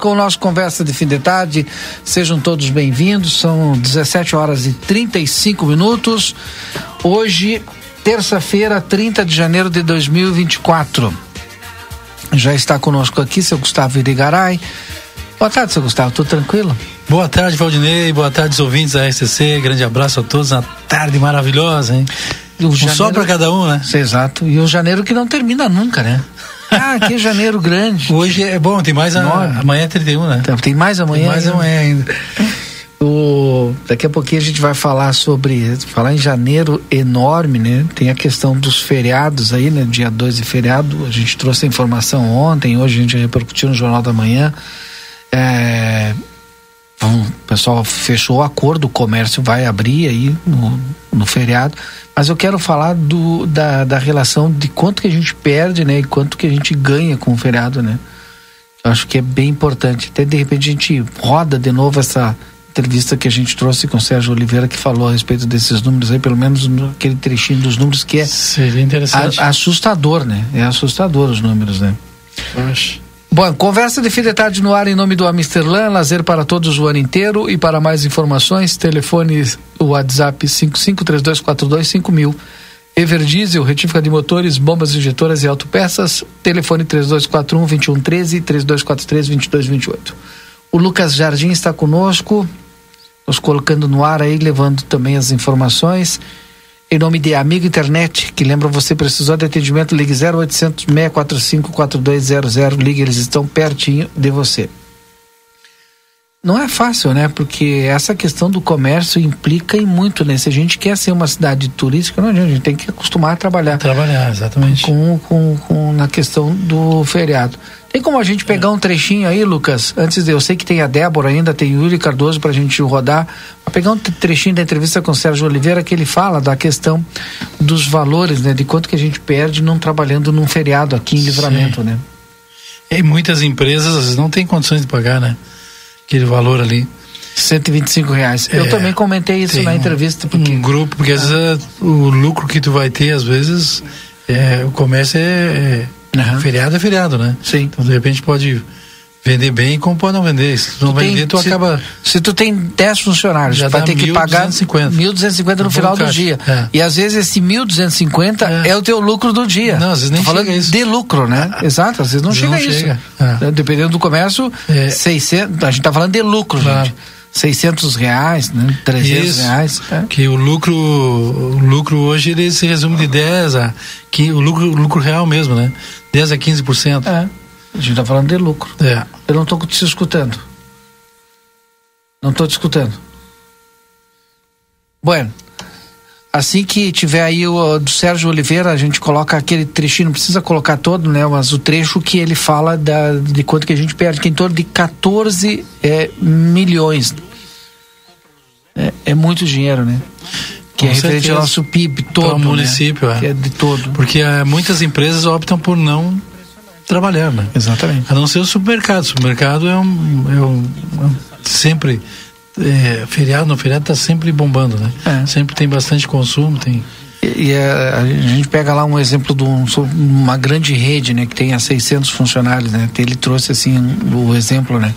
Com o nosso Conversa de Fim de Tarde. Sejam todos bem-vindos. São 17 horas e 35 minutos. Hoje, terça-feira, 30 de janeiro de 2024. Já está conosco aqui seu Gustavo Irigaray. Boa tarde, seu Gustavo. Tudo tranquilo? Boa tarde, Valdinei. Boa tarde, ouvintes da RCC. Grande abraço a todos. Uma tarde maravilhosa, hein? Um janeiro... só para cada um, né? Exato. E o janeiro que não termina nunca, né? Ah, que janeiro grande. Hoje é bom, tem mais a, amanhã é 31, né? Tem mais amanhã. Tem mais amanhã ainda. O, daqui a pouquinho a gente vai falar sobre falar em janeiro enorme, né? Tem a questão dos feriados aí, né? Dia 2 de feriado, a gente trouxe a informação ontem, hoje a gente repercutiu no Jornal da Manhã. É, o pessoal fechou o acordo, o comércio vai abrir aí no, no feriado, mas eu quero falar do, da, da relação de quanto que a gente perde, né? E quanto que a gente ganha com o feriado, né? Eu acho que é bem importante. Até de repente a gente roda de novo essa entrevista que a gente trouxe com o Sérgio Oliveira que falou a respeito desses números aí, pelo menos aquele trechinho dos números que é Seria interessante. Assustador, né? É assustador os números, né? Acho. Bom, conversa de fim de tarde no ar em nome do Amsterlan, lazer para todos o ano inteiro e para mais informações, telefone WhatsApp 5532425000. Everdiesel, retífica de motores, bombas injetoras e autopeças, telefone 3241 2113 3243 2228. O Lucas Jardim está conosco, nos colocando no ar aí, levando também as informações. Em nome de Amigo Internet, que lembra você precisou de atendimento, ligue 0800 645 4200, ligue, eles estão pertinho de você. Não é fácil, né? Porque essa questão do comércio implica em muito, né? Se a gente quer ser uma cidade turística, não, a gente tem que acostumar a trabalhar. Trabalhar, exatamente. Com, com, com, na questão do feriado. Tem como a gente pegar um trechinho aí, Lucas? Antes de eu sei que tem a Débora ainda, tem o Yuri Cardoso pra gente rodar. Pegar um trechinho da entrevista com o Sérgio Oliveira que ele fala da questão dos valores, né? De quanto que a gente perde não trabalhando num feriado aqui em Livramento, Sim. né? E muitas empresas às vezes não têm condições de pagar, né? Aquele valor ali. 125 reais. É, eu também comentei isso na entrevista. Porque... Um grupo, porque às vezes o lucro que tu vai ter, às vezes, é, o comércio é, é uhum. feriado é feriado, né? Sim. Então de repente pode vender bem como pode não vender. Se tu não tu vender, tem, tu se, acaba. Se tu tem 10 funcionários, já vai ter que pagar 1.250 no final do dia. É. E às vezes esse 1.250 é. é o teu lucro do dia. Não, às vezes nem Tô falando isso. de lucro, né? Exato, às vezes não chega não isso. Chega. É. Dependendo do comércio, é. 600, a gente tá falando de lucro, claro. gente. 600 reais, né? 300 Isso, reais. É. Que o lucro, o lucro hoje ele se resume de 10 a que o lucro, o lucro real mesmo, né? 10 a 15%. É. A gente está falando de lucro. É. Eu não estou te escutando. Não estou te escutando. Bueno, assim que tiver aí o do Sérgio Oliveira, a gente coloca aquele trechinho, não precisa colocar todo, né? Mas o trecho que ele fala da, de quanto que a gente perde, que é em torno de 14 é, milhões. É, é, muito dinheiro, né? Que Com é referente ao nosso PIB todo. Para o né? município, né? é. Que é de todo. Porque é, muitas empresas optam por não trabalhar, né? Exatamente. A não ser o supermercado. O supermercado é um, é um, é um sempre é, feriado, no feriado está sempre bombando, né? É. Sempre tem bastante consumo, tem. E, e a, a, gente pega lá um exemplo de um, uma grande rede, né, que tem a 600 funcionários, né? Ele trouxe assim o exemplo, né?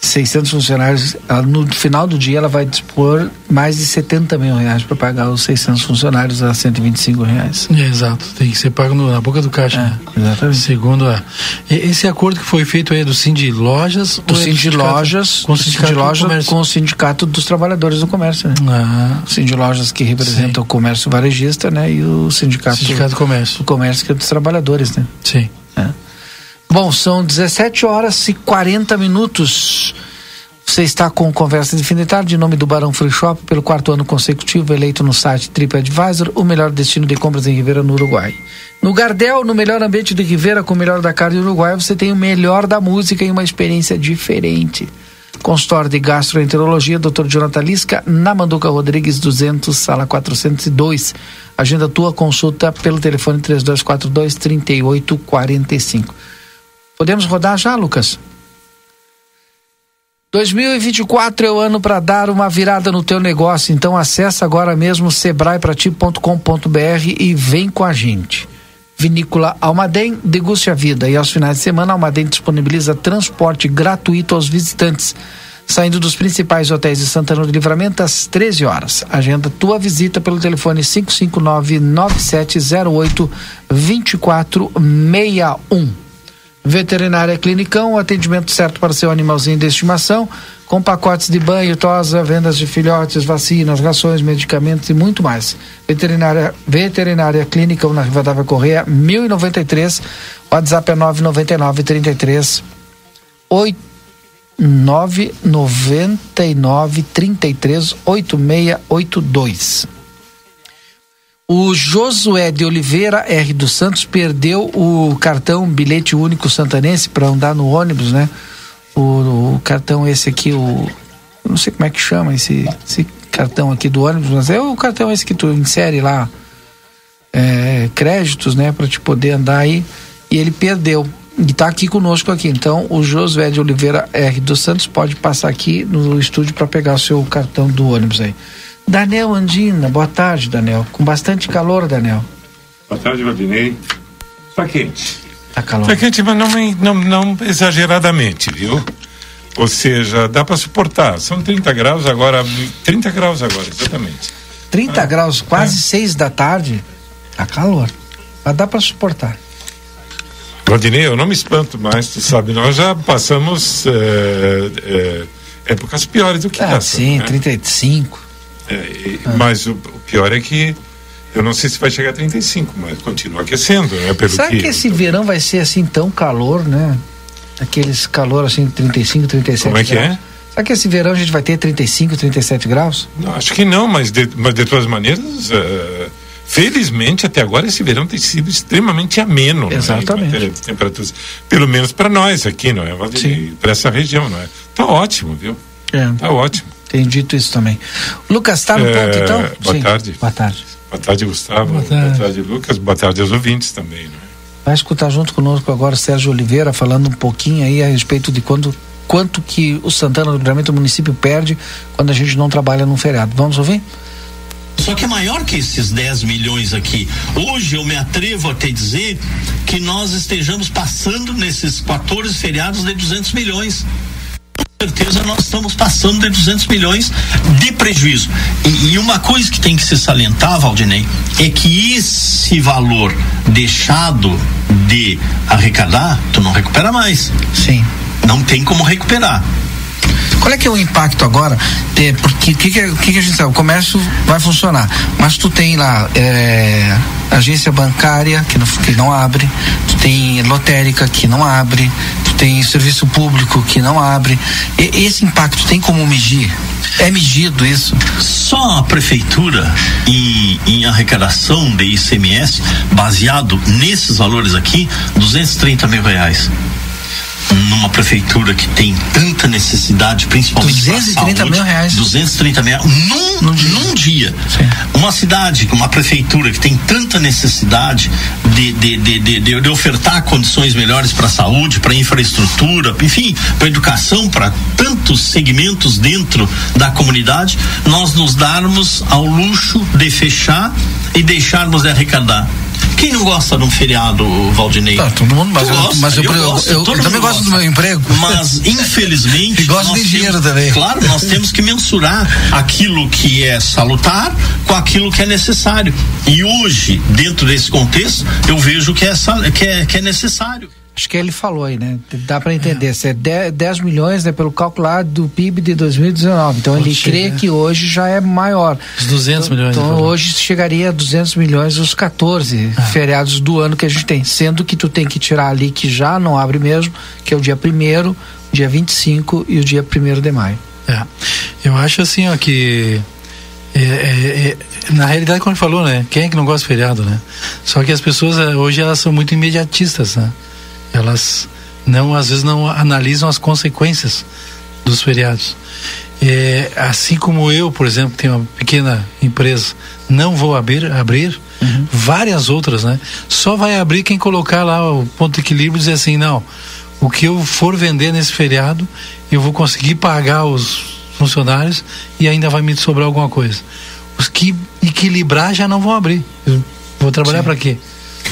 600 funcionários, no final do dia ela vai dispor mais de 70 mil reais para pagar os 600 funcionários a 125 reais. É, exato, tem que ser pago no, na boca do caixa. É, né? Exatamente. Segundo a. Esse acordo que foi feito aí é do Cindy Lojas? Do Cindy Lojas, com o sindicato, Lojas, com o Sindicato dos Trabalhadores do Comércio, né? Ah. O Cindy Lojas que representa Sim. o comércio varejista, né? E o Sindicato, sindicato do Comércio. O Comércio que é dos Trabalhadores, né? Sim. Bom, são 17 horas e 40 minutos. Você está com Conversa de Fim de Tarde, em nome do Barão Free Shop, pelo quarto ano consecutivo, eleito no site TripAdvisor, o melhor destino de compras em Ribeira, no Uruguai. No Gardel, no melhor ambiente de Ribeira, com o melhor da carne do Uruguai, você tem o melhor da música e uma experiência diferente. Consultório de Gastroenterologia, Dr. Jonathan Lisca, na Manduca Rodrigues 200, sala 402. Agenda tua consulta pelo telefone 3242 3845. Podemos rodar já, Lucas? 2024 é o ano para dar uma virada no teu negócio, então acessa agora mesmo sebraeprati.com.br e vem com a gente. Vinícola Almaden, deguste a vida e aos finais de semana Almaden disponibiliza transporte gratuito aos visitantes, saindo dos principais hotéis de Santana do Livramento às 13 horas. Agenda tua visita pelo telefone 559 9708 2461. Veterinária Clinicão, o atendimento certo para seu animalzinho de estimação, com pacotes de banho, tosa, vendas de filhotes, vacinas, rações, medicamentos e muito mais. Veterinária, Veterinária Clínica na Rivadavia Correia, 1093. WhatsApp é 999 33 8 999 33 8682. O Josué de Oliveira R dos Santos perdeu o cartão bilhete único santanense para andar no ônibus, né? O, o, cartão esse aqui, o não sei como é que chama esse, esse cartão aqui do ônibus, mas é o cartão esse que tu insere lá é, créditos, né, para te poder andar aí. E ele perdeu e está aqui conosco aqui. Então, o Josué de Oliveira R dos Santos pode passar aqui no estúdio para pegar o seu cartão do ônibus aí. Daniel Andina, boa tarde, Daniel. Com bastante calor, Daniel. Boa tarde, Valdinei. Está quente. Está calor. Está quente, mas não, não, não exageradamente, viu? Ou seja, dá para suportar. São 30 graus agora, 30 graus agora, exatamente. 30 ah, graus, quase é. 6 da tarde. Tá calor. Mas dá para suportar. Valdinei, eu não me espanto mais, tu sabe, nós já passamos é, é, épocas piores do que ah, essa. Sim, né? 35. É, ah. Mas o, o, pior é que eu não sei se vai chegar a 35, mas continua aquecendo, né? Pelo Será que, que esse verão vai ser assim tão calor, né? Aqueles calor assim, 35, 37 Como é que graus. é? Será que esse verão a gente vai ter 35, 37 graus? Não, acho que não, mas de, mas de todas maneiras, uh, felizmente até agora esse verão tem sido extremamente ameno, Exatamente. Né? temperaturas, pelo menos para nós aqui, não é? Para essa região, não é? Tá ótimo, viu? É. Tá ótimo. Tem dito isso também. Lucas, está no é, ponto então? Boa Sim. tarde. Boa tarde. Boa tarde, Gustavo. Boa tarde, boa tarde Lucas. Boa tarde aos ouvintes também, não é? Vai escutar junto conosco agora Sérgio Oliveira falando um pouquinho aí a respeito de quando quanto que o Santana do Livramento, o município, perde quando a gente não trabalha num feriado. Vamos ouvir? Só que é maior que esses 10 milhões aqui. Hoje eu me atrevo a te dizer que nós estejamos passando nesses 14 feriados de 200 milhões certeza nós estamos passando de 200 milhões de prejuízo. E, e, uma coisa que tem que se salientar, Valdinei, é que esse valor deixado de arrecadar, tu não recupera mais. Sim. Não tem como recuperar. Qual é que é o impacto agora? É, porque o que, que, que, que, a gente sabe? O comércio vai funcionar, mas tu tem lá é, agência bancária que não, que não abre, tu tem lotérica que não abre, tu tem serviço público que não abre. E, esse impacto tem como medir? É medido isso? Só a prefeitura em, em arrecadação de ICMS, baseado nesses valores aqui, 230 mil reais numa prefeitura que tem tanta necessidade, principalmente 230 saúde, mil reais. 230 mil num, num dia. Num dia. Uma cidade, uma prefeitura que tem tanta necessidade de, de, de, de, de ofertar condições melhores para a saúde, para infraestrutura, enfim, para educação, para tantos segmentos dentro da comunidade, nós nos darmos ao luxo de fechar e deixarmos de arrecadar. Quem não gosta de um feriado, Valdinei? Tá, todo mundo, mas, eu, gosta, mas eu, eu, gosto, eu, eu também gosto do meu emprego. Mas, infelizmente. e gosto de dinheiro temos, também. Claro, nós temos que mensurar aquilo que é salutar com aquilo que é necessário. E hoje, dentro desse contexto, eu vejo que é, que é, que é necessário. Acho que ele falou aí, né? Dá para entender. Se é 10, 10 milhões, né, pelo calculado do PIB de 2019. Então Pode ele chegar. crê que hoje já é maior. Os 200 então, milhões. Então hoje chegaria a 200 milhões os 14 ah. feriados do ano que a gente tem. Sendo que tu tem que tirar ali que já não abre mesmo, que é o dia 1 dia 25 e o dia 1 de maio. É. Eu acho assim, ó, que. É, é, é, na realidade, como ele falou, né? Quem é que não gosta de feriado, né? Só que as pessoas é, hoje elas são muito imediatistas, né? Elas não, às vezes não analisam as consequências dos feriados. É, assim como eu, por exemplo, tenho uma pequena empresa, não vou abrir, abrir uhum. várias outras, né? Só vai abrir quem colocar lá o ponto de equilíbrio e dizer assim, não, o que eu for vender nesse feriado, eu vou conseguir pagar os funcionários e ainda vai me sobrar alguma coisa. Os que equilibrar já não vão abrir. Eu vou trabalhar para quê?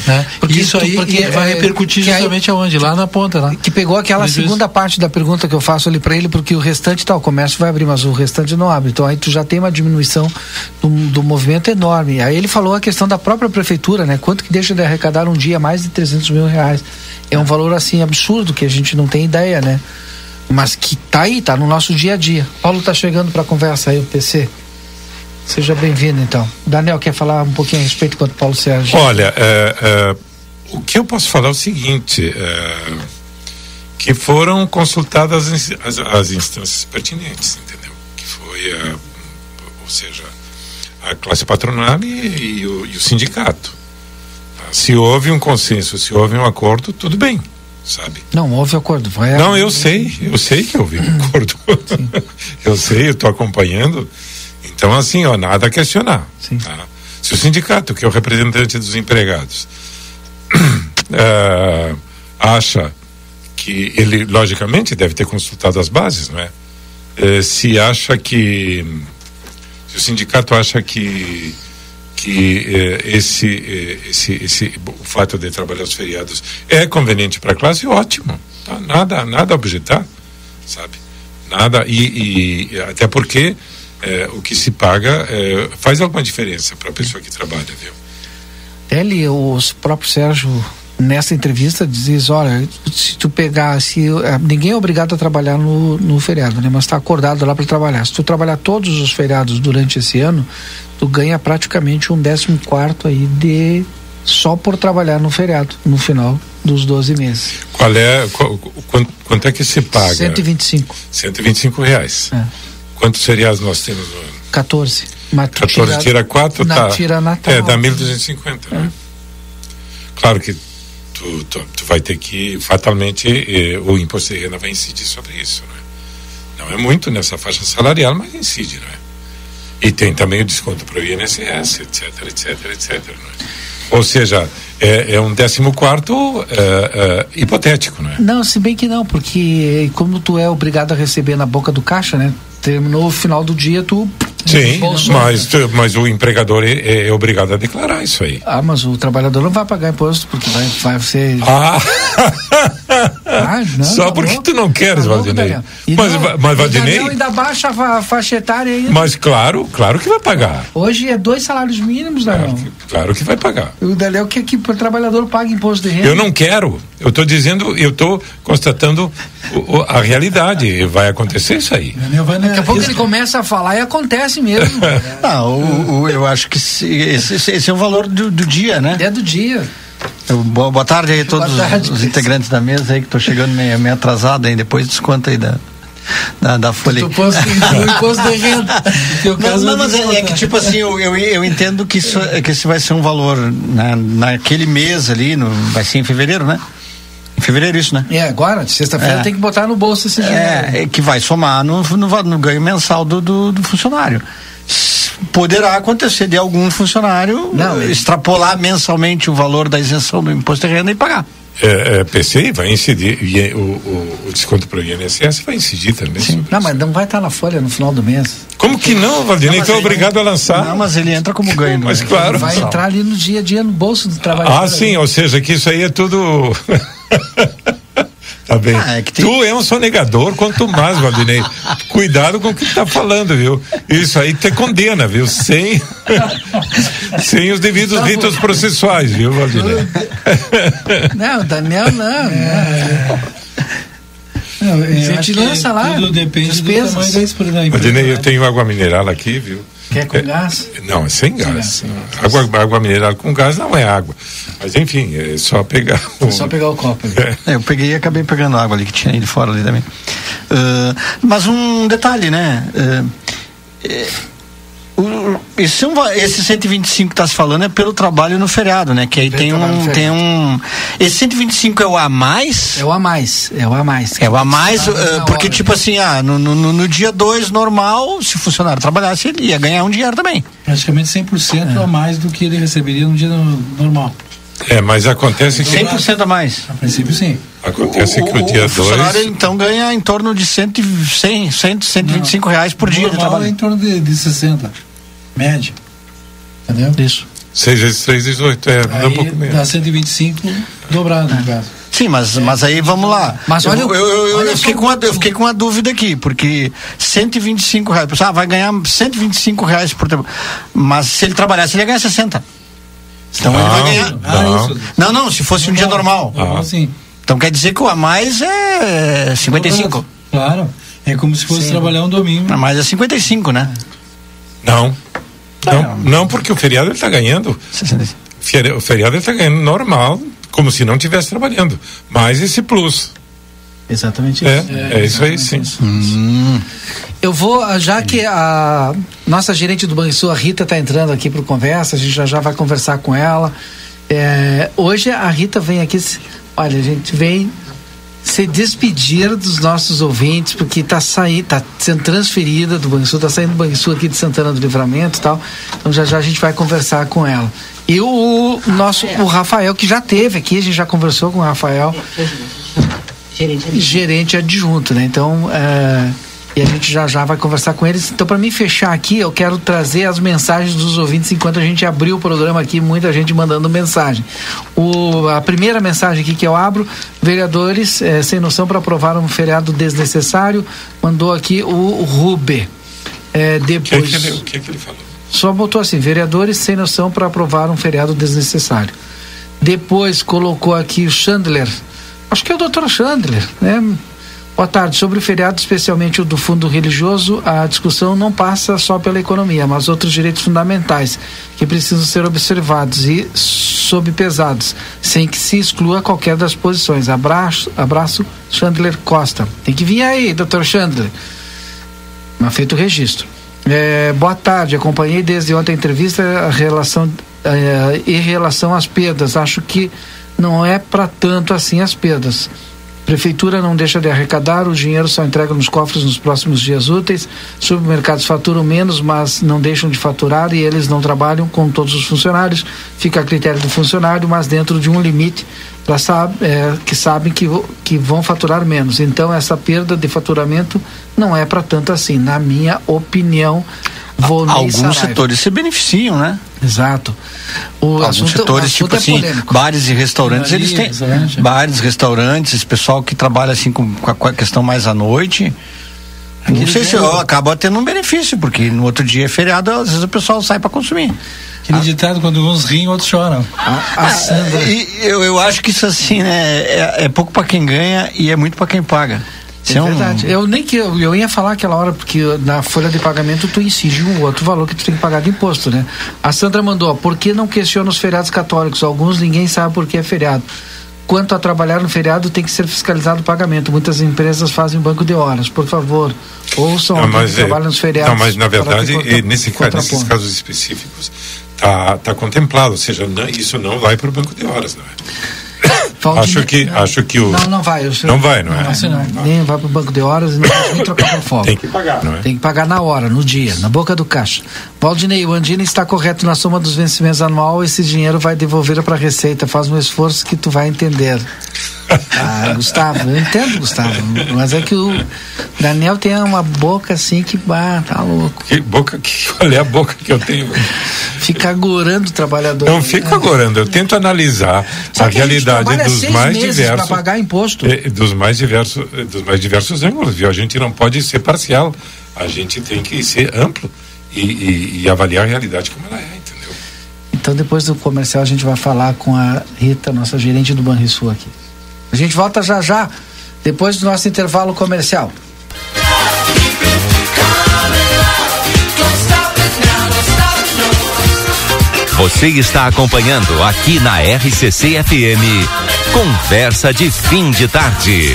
Né? Porque isso aí porque, vai é, repercutir justamente aí, aonde? Lá na ponta. Lá. Que pegou aquela segunda parte da pergunta que eu faço ali para ele, porque o restante tá, o comércio vai abrir, mas o restante não abre. Então aí tu já tem uma diminuição do, do movimento enorme. Aí ele falou a questão da própria prefeitura, né? Quanto que deixa de arrecadar um dia mais de 300 mil reais. É um valor assim absurdo que a gente não tem ideia, né? Mas que tá aí, tá no nosso dia a dia. Paulo tá chegando para conversa aí, o PC. Seja bem-vindo, então. Daniel, quer falar um pouquinho a respeito quanto Paulo Sérgio? Olha, é, é, o que eu posso falar é o seguinte: é, que foram consultadas as, as, as, instâncias pertinentes, entendeu? Que foi, a, ou seja, a classe patronal e, e, o, e o sindicato. Se houve um consenso, se houve um acordo, tudo bem sabe? Não, houve acordo. Vai não, eu sei, eu sei que houve um acordo. eu sei, eu estou acompanhando. Então, assim, ó, nada a questionar. Tá? Se o sindicato, que é o representante dos empregados, uh, acha que ele, logicamente, deve ter consultado as bases, não é? Uh, se acha que. Se o sindicato acha que que uh, esse, esse, esse o fato de trabalhar os feriados é conveniente para a classe, ótimo. Tá? Nada, nada a objetar, sabe? Nada, e, e até porque é, o que se paga é, faz alguma diferença para a pessoa que trabalha, viu? Ele, o próprio Sérgio, nessa entrevista, diz: olha, se tu pegar, se é, ninguém é obrigado a trabalhar no, no feriado, né? Mas está acordado lá para trabalhar. Se tu trabalhar todos os feriados durante esse ano, tu ganha praticamente um décimo quarto aí de só por trabalhar no feriado, no final dos 12 meses. Qual é, qual, quanto, quanto, é que se paga? 125. 125 reais. É. Quantos feriados nós temos no ano? 14. Mas tu 14 tira- tira 4, na tá. tira Natal. É, dá 1.250. Né? Claro que tu, tu, tu vai ter que, fatalmente, eh, o imposto de renda vai incidir sobre isso. Né? Não é muito nessa faixa salarial, mas incide. Né? E tem também o desconto para o INSS, etc, etc, etc. Né? Ou seja, é, é um décimo quarto é, é, hipotético, né? Não, se bem que não, porque como tu é obrigado a receber na boca do caixa, né? Terminou o final do dia, tu. Sim, mas, mas o empregador é, é obrigado a declarar isso aí. Ah, mas o trabalhador não vai pagar imposto, porque vai, vai ser. Ah! Ah, não, Só tá porque louco. tu não queres, Tá Valdinei. Mas, não, mas Valdinei. Ainda baixa a fa- faixa etária ainda. Mas claro, claro que vai pagar. Hoje é dois salários mínimos, Claro Daniel. que, claro que vai pagar. O Daniel quer que o trabalhador pague imposto de renda. Eu não quero. Eu estou dizendo, eu estou constatando o- o- a realidade. Vai acontecer isso aí. Vai Daqui a pouco ele começa a falar e acontece mesmo. Não, o, o- eu acho que se- esse, esse- esse é o valor do, do dia, né? é do dia. Boa, tarde aí a todos tarde, os integrantes da mesa aí que estou chegando meio, meio atrasado aí, depois desconta aí da, da, da folha. Do imposto, do imposto de renda. Não, não, mas é, é que tipo assim, eu, eu, eu entendo que isso, que esse vai ser um valor na, naquele mês ali, no, vai ser em fevereiro, né? Em fevereiro isso, né? É, agora, sexta-feira É. tem que botar no bolso esse dinheiro. É, é que vai somar no, no, no ganho mensal do, do, do funcionário. Poderá acontecer de algum funcionário Não, ele- extrapolar mensalmente o valor da isenção do imposto de renda e pagar. É, é, PC vai incidir, e é, o, o, o desconto para o INSS vai incidir também. sobre Não, mas não vai estar na folha no final do mês. Como que não, Valdinei? Tu é ele- obrigado a lançar. Não, mas ele entra como ganho. Mas né? claro. Vai Mensal. entrar ali no dia a dia no bolso do trabalhador. Ah, sim, ou seja, que isso aí é tudo. tá bem. Ah, é que tem- Tu é um sonegador, quanto mais, Valdinei. Cuidado com o que tu tá falando, viu? Isso aí te condena, viu? Sem, sem os devidos ritos processuais, viu, Valdinei? Não, o Daniel não. né? Não, A gente lança lá, Tudo depende despesas. do tamanho da empresa. empresa, Valdinei, eu né? tenho água mineral aqui, viu? Quer com gás? Não, é sem gás. gás, sem Água, água mineral com gás não é água. Mas enfim, é só pegar. É só pegar o copo ali. É, eu peguei e acabei pegando água ali que tinha aí de fora ali também. Ah, mas um detalhe, né? É, o- esse, é esse 125 que está se falando é pelo trabalho no feriado, né? Que aí tem no um, tem um. Esse 125 é o a mais? É o a mais. É o a mais. É o a mais, Na ah, hora. porque tipo assim, ah, no, no, no- dia 2 normal, se o funcionário trabalhasse, ele ia ganhar um dinheiro também. Praticamente 100% a mais do que ele receberia no dia no- normal. É, mas acontece que. 100% a mais. A princípio, sim. Acontece que o, o, dia o funcionário 2. então ganha em torno de 100, 100, 100 125 reais por dia de Normal é trabalho. em torno de, de 60. Média. Entendeu? Isso. 6 vezes 3, 18. É, dá um Aí pouco dá menos. 125 dobrado, no caso. Sim, mas, mas aí vamos lá. Mas eu, olha eu, o- eu, eu, olha eu fiquei com o- uma, eu fiquei com uma dúvida aqui, porque 125 reais, pessoal, ah, vai ganhar 125 reais por tempo. Mas se ele trabalhasse, ele ia ganhar 60. Então ele vai Não, ganhar. não. isso. Não, não, se fosse um dia normal. Normal, sim. Então quer dizer que o a mais é 55. Claro. É como se fosse trabalhar um domingo. A mais é 55, né? Não. Não, não, porque o feriado ele está ganhando. 65. Feri- O feriado ele está ganhando normal, como se não estivesse trabalhando. Mais esse plus. Exatamente É, isso. é, isso aí sim. Eu vou, ah, já que a nossa gerente do Banrisul, a Rita, está entrando aqui para conversa, a gente já já vai conversar com ela. É, hoje a Rita vem aqui, olha, a gente vem se despedir dos nossos ouvintes, porque está saindo, tá sendo transferida do Banrisul, está saindo do Banrisul aqui de Santana do Livramento e tal. Então já já a gente vai conversar com ela. E o nosso, o Rafael, que já teve aqui, a gente já conversou com o Rafael gerente adjunto, né? Então, é, e a gente já já vai conversar com eles. Então, para mim fechar aqui, eu quero trazer as mensagens dos ouvintes enquanto a gente abriu o programa aqui, muita gente mandando mensagem. O, a primeira mensagem aqui que eu abro, vereadores é, sem noção para aprovar um feriado desnecessário, mandou aqui o, o Rube. É, O que, é depois, que ele, o que, é que ele falou? só botou assim, vereadores sem noção para aprovar um feriado desnecessário. Depois colocou aqui o Chandler, acho que é o doutor Chandler, né? Boa tarde. Sobre o feriado, especialmente o do fundo religioso, a discussão não passa só pela economia, mas outros direitos fundamentais que precisam ser observados e sobrepesados, sem que se exclua qualquer das posições. Abraço, abraço, Chandler Costa. Tem que vir aí, doutor Chandler. Mas feito o registro. É, boa tarde, acompanhei desde ontem a entrevista a relação, é, em relação às perdas. Acho que não é para tanto assim as perdas. Prefeitura não deixa de arrecadar, o dinheiro só entrega nos cofres nos próximos dias úteis. Supermercados faturam menos, mas não deixam de faturar e eles não trabalham com todos os funcionários. Fica a critério do funcionário, mas dentro de um limite para é, que sabem que, que vão faturar menos. Então essa perda de faturamento não é para tanto assim, na minha opinião. Volney Alguns Saraiva. setores se beneficiam, né? Exato. O Alguns assunto, setores, tipo é assim, polêmico. bares e restaurantes, eles têm. Restaurante. Bares, restaurantes, pessoal que trabalha assim com, com a questão mais à noite. Não sei se acaba tendo um benefício, porque no outro dia é feriado, às vezes o pessoal sai para consumir. Aquele ah. ditado, quando uns riem, outros choram. A, a Sandra... e eu, eu acho que isso assim, né, é, é pouco para quem ganha e é muito para quem paga. É, é verdade. Um... Eu nem que eu, eu ia falar aquela hora porque na folha de pagamento tu incide um outro valor que tu tem que pagar de imposto, né? A Sandra mandou, por que não questiona os feriados católicos? Alguns ninguém sabe por que é feriado. Quanto a trabalhar no feriado, tem que ser fiscalizado o pagamento. Muitas empresas fazem banco de horas. Por favor, ouçam não, mas, que é, trabalha nos feriados. Não, mas na verdade, contra, nesse, nesses casos específicos, está tá contemplado, ou seja, não, isso não vai para o banco de horas, não é? acho que não, acho que o não não vai senhor, não vai não, não é assim não, não. nem vai para o banco de horas e não nem trocar por fogo tem que pagar não é? Tem que pagar na hora no dia na boca do caixa. Valdinei o Andina está correto na soma dos vencimentos anual. Esse dinheiro vai devolver para a receita. Faz um esforço que tu vai entender ah, Gustavo, eu entendo, Gustavo. Mas é que o Daniel tem uma boca assim que bah, tá louco. Que boca, que, qual é a boca que eu tenho? Fica agorando o trabalhador. Não fico agorando, eu tento analisar Só a realidade a dos mais diversos. pagar imposto. Eh, dos mais diversos, eh, dos mais diversos ângulos, viu? A gente não pode ser parcial. A gente tem que ser amplo e, e, e avaliar a realidade como ela é, entendeu? Então depois do comercial a gente vai falar com a Rita, nossa gerente do Banrisul aqui. A gente volta já já, depois do nosso intervalo comercial. Você está acompanhando aqui na RCC FM. Conversa de fim de tarde.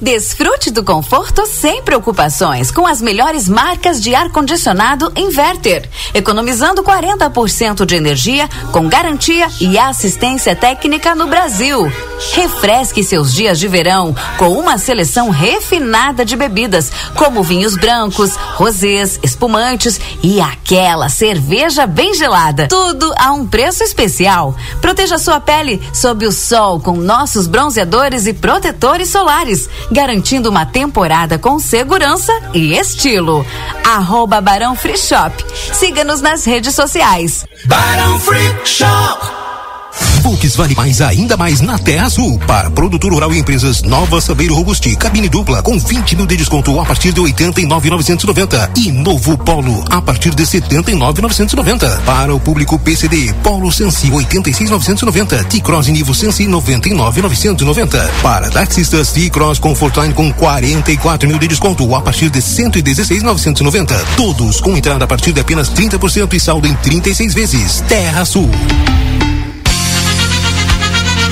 Desfrute do conforto sem preocupações com as melhores marcas de ar-condicionado Inverter, economizando 40% de energia com garantia e assistência técnica no Brasil. Refresque seus dias de verão com uma seleção refinada de bebidas, como vinhos brancos, rosés, espumantes e aquela cerveja bem gelada. Tudo a um preço especial. Proteja sua pele sob o sol com nossos bronzeadores e protetores solares garantindo uma temporada com segurança e estilo. Arroba Barão Free Shop. Siga-nos nas redes sociais. Barão Free Shop. Volks vale mais ainda mais na Terra Sul. Para produtor rural e empresas, Nova Sabeiro Robusti, cabine dupla com 20 mil de desconto a partir de 89,990 e novo Polo a partir de 79,990. Para o público PCD, Polo Sensi 86,990, T-Cross Nivo Sensi 99,990. Para taxistas, T-Cross Comfortline com 44 mil de desconto a partir de 116,990. Todos com entrada a partir de apenas 30% e saldo em 36 vezes. Terra Sul.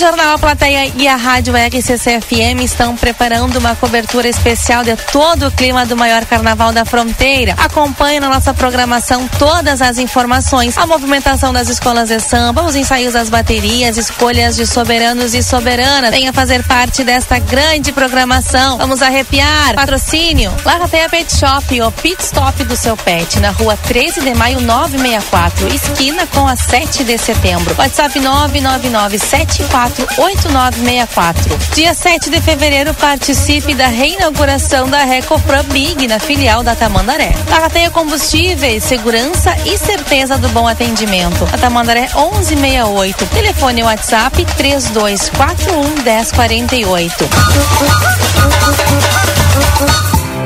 Jornal A Plateia e a Rádio RCC-FM estão preparando uma cobertura especial de todo o clima do maior carnaval da fronteira. Acompanhe na nossa programação todas as informações, a movimentação das escolas de samba, os ensaios das baterias, escolhas de soberanos e soberanas. Venha fazer parte desta grande programação. Vamos arrepiar. Patrocínio. Larrateia Pet Shop, o pit stop do seu pet, na rua 13 de maio 964, esquina com a 7 de setembro. WhatsApp 99974 8964. Dia 7 de fevereiro, participe da reinauguração da Recopro Big na filial da Tamandaré. Barrateia Combustíveis, segurança e certeza do bom atendimento. A Tamandaré 1168. Telefone WhatsApp 3241 1048.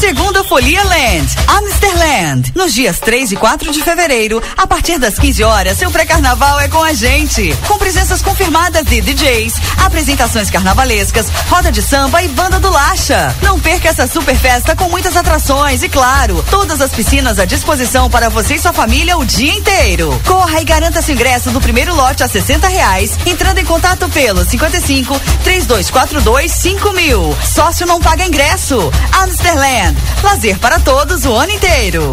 Segundo Folia Land, Amsterland. Nos dias 3 e 4 de fevereiro, a partir das 15 horas, seu pré-carnaval é com a gente. Com presenças confirmadas de DJs, apresentações carnavalescas, roda de samba e banda do Lacha. Não perca essa super festa com muitas atrações e, claro, todas as piscinas à disposição para você e sua família o dia inteiro. Corra e garanta seu ingresso do primeiro lote a 60 reais, entrando em contato pelo 55 3242 5000. Sócio não paga ingresso. Amsterland. Lazer para todos o ano inteiro.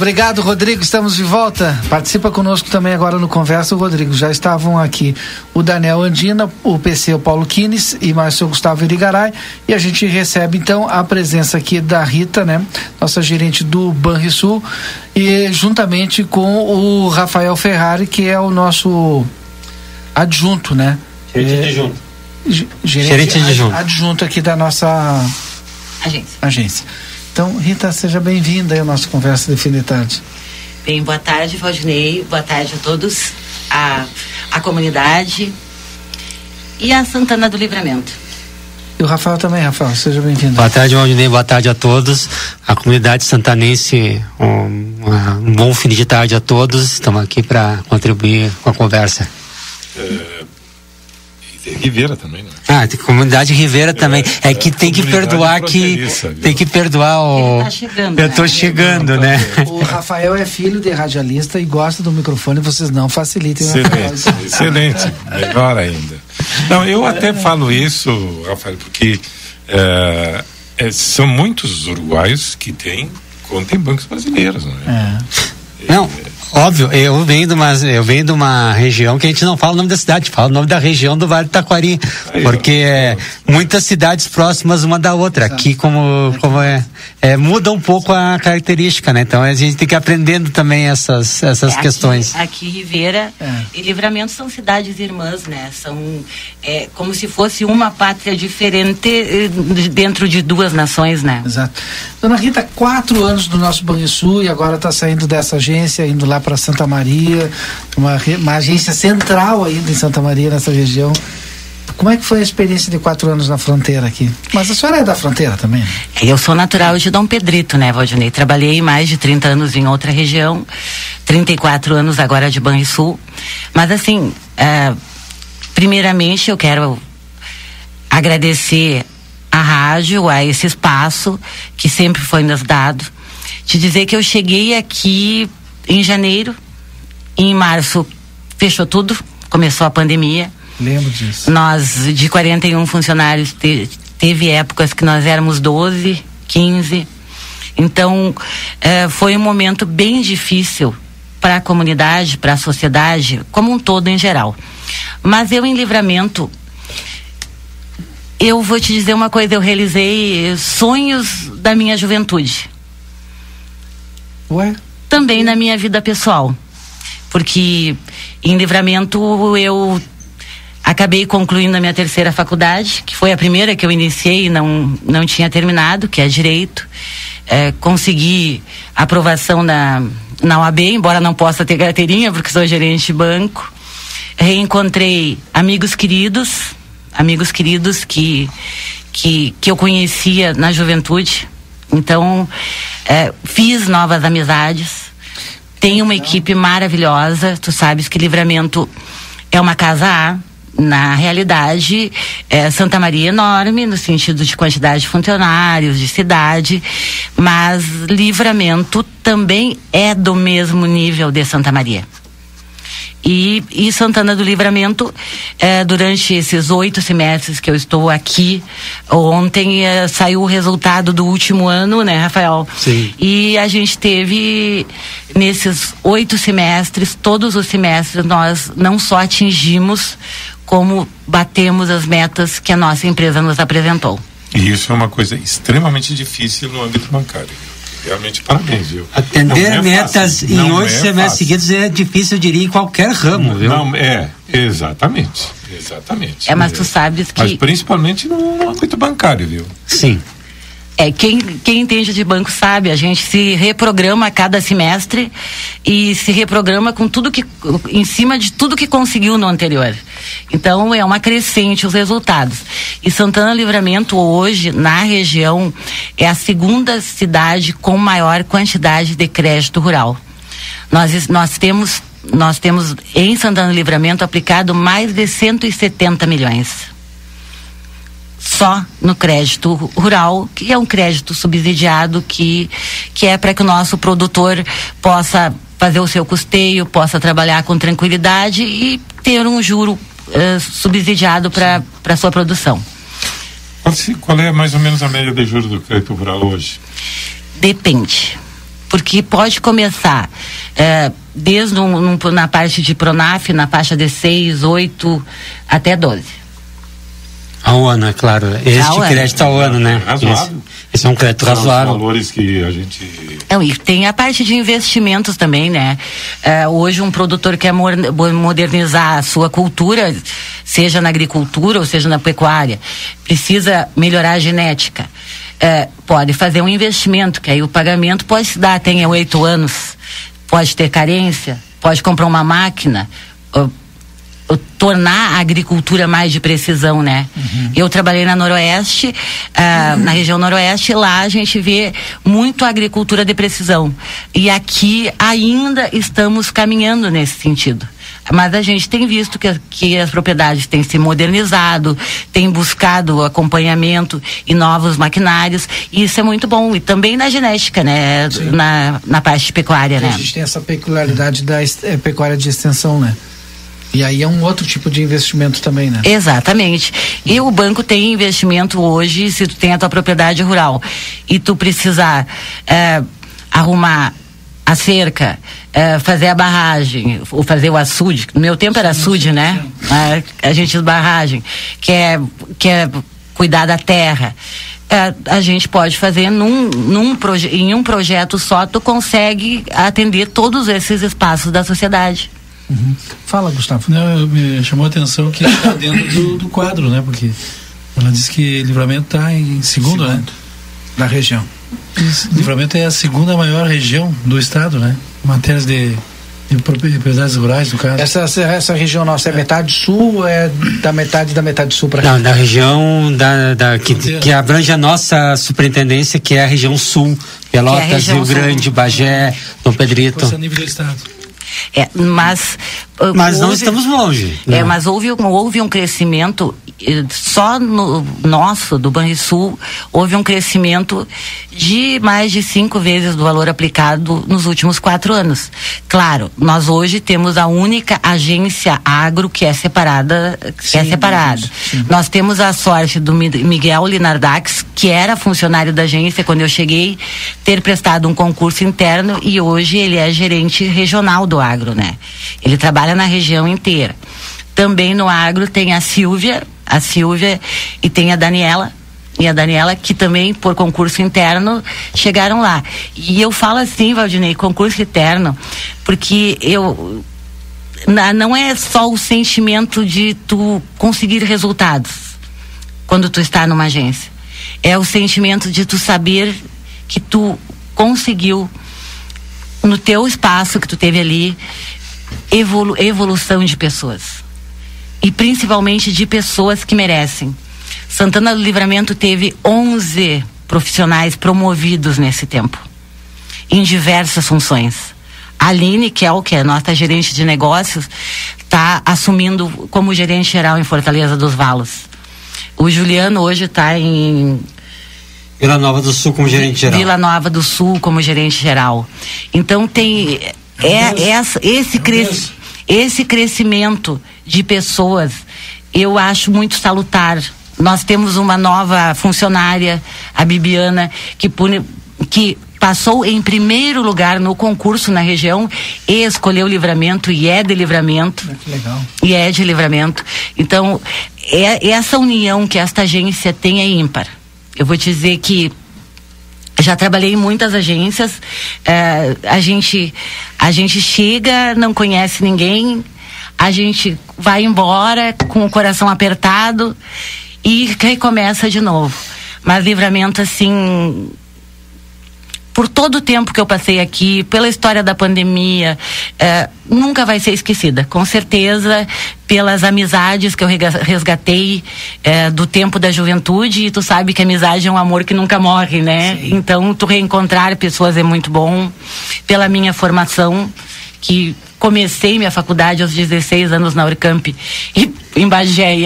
Obrigado, Rodrigo. Estamos de volta. Participa conosco também agora no Conversa, Rodrigo. Já estavam aqui o Daniel Andina, o PC, o Paulo Quines e mais o Gustavo Irigaray. E a gente recebe então a presença aqui da Rita, né? Nossa gerente do Banrisul, e juntamente com o Rafael Ferrari, que é o nosso adjunto, né? Gerente é, adjunto. Gerente, gerente adjunto. adjunto aqui da nossa agência. agência. Então, Rita, seja bem-vinda aí à nossa conversa de fim de tarde. Bem, boa tarde, Valdinei. Boa tarde a todos, a, a comunidade e a Santana do Livramento. E o Rafael também, Rafael, seja bem-vindo. Boa tarde, Valdinei, boa tarde a todos. A comunidade santanense, um, um bom fim de tarde a todos. Estamos aqui para contribuir com a conversa. É, Rivera também, né? Ah, tem comunidade Rivera também. É, é que tem que perdoar que. Tem que perdoar o. Tá chegando, Eu tô né? chegando, né? O Rafael é filho de radialista e gosta do microfone, vocês não facilitem Excelente, excelente. Melhor ainda. Não, eu até falo isso, Rafael, porque é, é, são muitos uruguaios que têm conta em bancos brasileiros, não é? é. Não, Óbvio, eu venho de uma, eu venho de uma região que a gente não fala o nome da cidade, fala o nome da região do Vale do Taquari, Aí, porque é muitas cidades próximas uma da outra. Aqui como, como é, é, muda um pouco a característica, né? Então a gente tem que ir aprendendo também essas, essas é, questões. Aqui, aqui Ribeira é. e Livramento são cidades irmãs, né? São é, como se fosse uma pátria diferente eh, dentro de duas nações, né? Exato. Dona Rita, quatro anos do nosso Banrisul e agora está saindo dessa agência, indo lá para Santa Maria, uma, uma agência central ainda em Santa Maria, nessa região. Como é que foi a experiência de quatro anos na fronteira aqui? Mas a senhora é da fronteira também? Né? Eu sou natural de Dom Pedrito, né, Valdinei? Trabalhei mais de 30 anos em outra região, 34 anos agora de Banrisul. Mas assim, é, primeiramente eu quero agradecer a rádio, a esse espaço que sempre foi nos dado. Te dizer que eu cheguei aqui em janeiro, em março fechou tudo, começou a pandemia. Lembro disso. Nós, de 41 funcionários, te, teve épocas que nós éramos 12, 15. Então, eh, foi um momento bem difícil para a comunidade, para a sociedade, como um todo em geral. Mas eu, em livramento, eu vou te dizer uma coisa, eu realizei sonhos da minha juventude. Ué? Também na minha vida pessoal. Porque em livramento eu acabei concluindo a minha terceira faculdade, que foi a primeira que eu iniciei e não, não tinha terminado, que é Direito. É, consegui aprovação na, na OAB, embora não possa ter carteirinha, porque sou gerente de banco. Reencontrei amigos queridos, amigos queridos que, que, que eu conhecia na juventude. Então, é, fiz novas amizades. Tenho uma equipe maravilhosa. Tu sabes que Livramento é uma casa A. Na realidade, é, Santa Maria é enorme, no sentido de quantidade de funcionários, de cidade, mas Livramento também é do mesmo nível de Santa Maria. E, e Santana do Livramento, eh, durante esses oito semestres que eu estou aqui, ontem eh, saiu o resultado do último ano, né, Rafael? Sim. E a gente teve, nesses oito semestres, todos os semestres, nós não só atingimos, como batemos as metas que a nossa empresa nos apresentou. E isso é uma coisa extremamente difícil no âmbito bancário. Realmente parabéns, viu? Atender é metas fácil. em oito é semestres seguidos é difícil, eu diria, em qualquer ramo, viu? Não, é, exatamente. Exatamente. É, mas tu sabes que. Mas principalmente no, no âmbito bancário, viu? Sim. É, quem, quem entende de banco sabe, a gente se reprograma a cada semestre e se reprograma com tudo que, em cima de tudo que conseguiu no anterior. Então é uma crescente os resultados. E Santana Livramento hoje, na região, é a segunda cidade com maior quantidade de crédito rural. Nós, nós temos nós temos em Santana Livramento aplicado mais de 170 milhões só no crédito rural, que é um crédito subsidiado que, que é para que o nosso produtor possa fazer o seu custeio, possa trabalhar com tranquilidade e ter um juro uh, subsidiado para a sua produção. Qual é mais ou menos a média de juros do crédito rural hoje? Depende. Porque pode começar uh, desde um, um, na parte de Pronaf, na faixa de 6, 8 até 12. Ao ano, é claro. Este Ao ano. crédito ao ano, né? Razoável. Esse, esse é um crédito São os razoável. valores que a gente Não, e tem a parte de investimentos também, né? É, hoje um produtor quer modernizar a sua cultura, seja na agricultura ou seja na pecuária, precisa melhorar a genética. É, pode fazer um investimento, que aí o pagamento pode se dar, tem oito anos, pode ter carência, pode comprar uma máquina, tornar a agricultura mais de precisão, né? Eu trabalhei na Noroeste, ah, na região Noroeste, e lá a gente vê muito agricultura de precisão. E aqui ainda estamos caminhando nesse sentido. Mas a gente tem visto que, que as propriedades têm se modernizado, têm buscado acompanhamento e novos maquinários, e isso é muito bom. E também na genética, né? Na, na parte pecuária, A né? gente tem essa peculiaridade da eh, pecuária de extensão, né? E aí é um outro tipo de investimento também, né? Exatamente. E o banco tem investimento hoje, se tu tem a tua propriedade rural e tu precisar eh, arrumar a cerca, eh, fazer a barragem, ou fazer o açude, no meu tempo era açude, né? Ah, a gente barragem, que é, que é cuidar da terra. Eh, a gente pode fazer num, num em um projeto só, tu consegue atender todos esses espaços da sociedade. Fala, Gustavo. Não, me chamou a atenção que está dentro do, do quadro, né? Porque ela disse que livramento está em segundo, né? Da região. Isso, livramento é a segunda maior região do estado, né? Matérias de, de propriedades rurais, no caso. Essa, essa, essa região nossa é metade sul ou é da metade da metade sul para Não, da região da, da- que, que abrange a nossa superintendência, que é a região sul. Pelotas, região Rio sul. Grande, Bagé, Dom Pedrito. Nível do estado. É, mas. uh, Mas não houve- estamos longe. É, né? mas houve, um- houve um crescimento eh, só no nosso, do Banrisul, houve um crescimento de mais de cinco vezes do valor aplicado nos últimos quatro anos. Claro, nós hoje temos a única agência agro que é separada, que é Sim, separada. sim. Nós temos a sorte do Mi- Miguel Linardax, que era funcionário da agência quando eu cheguei, ter prestado um concurso interno e hoje ele é gerente regional do agro, né? Ele trabalha na região inteira. Também no agro tem a Silvia, a Silvia e tem a Daniela. E a Daniela, que também, por concurso interno, chegaram lá. E eu falo assim, Valdinei, concurso interno, porque eu, não é só o sentimento de tu conseguir resultados quando tu está numa agência. É o sentimento de tu saber que tu conseguiu no teu espaço que tu teve ali evolu evolução de pessoas. E principalmente de pessoas que merecem. Santana do Livramento teve 11 profissionais promovidos nesse tempo, em diversas funções. A Aline, que é o que é nossa gerente de negócios, está assumindo como gerente geral em Fortaleza dos Valos. O Juliano hoje está em Vila Nova do Sul como gerente geral. Vila Nova do Sul como gerente geral. Então tem é, essa, esse, cres, esse crescimento de pessoas eu acho muito salutar. Nós temos uma nova funcionária, a Bibiana, que, pune- que passou em primeiro lugar no concurso na região e escolheu livramento e é de livramento Que legal. e é de livramento. Então, é, essa união que esta agência tem é ímpar. Eu vou te dizer que já trabalhei em muitas agências. eh, a gente a gente chega, não conhece ninguém, a gente vai embora com o coração apertado e recomeça de novo. Mas livramento assim por todo o tempo que eu passei aqui, pela história da pandemia, eh, nunca vai ser esquecida. Com certeza, pelas amizades que eu resgatei eh, do tempo da juventude, e tu sabe que amizade é um amor que nunca morre, né? Então, tu reencontrar pessoas é muito bom. Pela minha formação, que comecei minha faculdade aos 16 anos na Urcamp e, em Bagé e,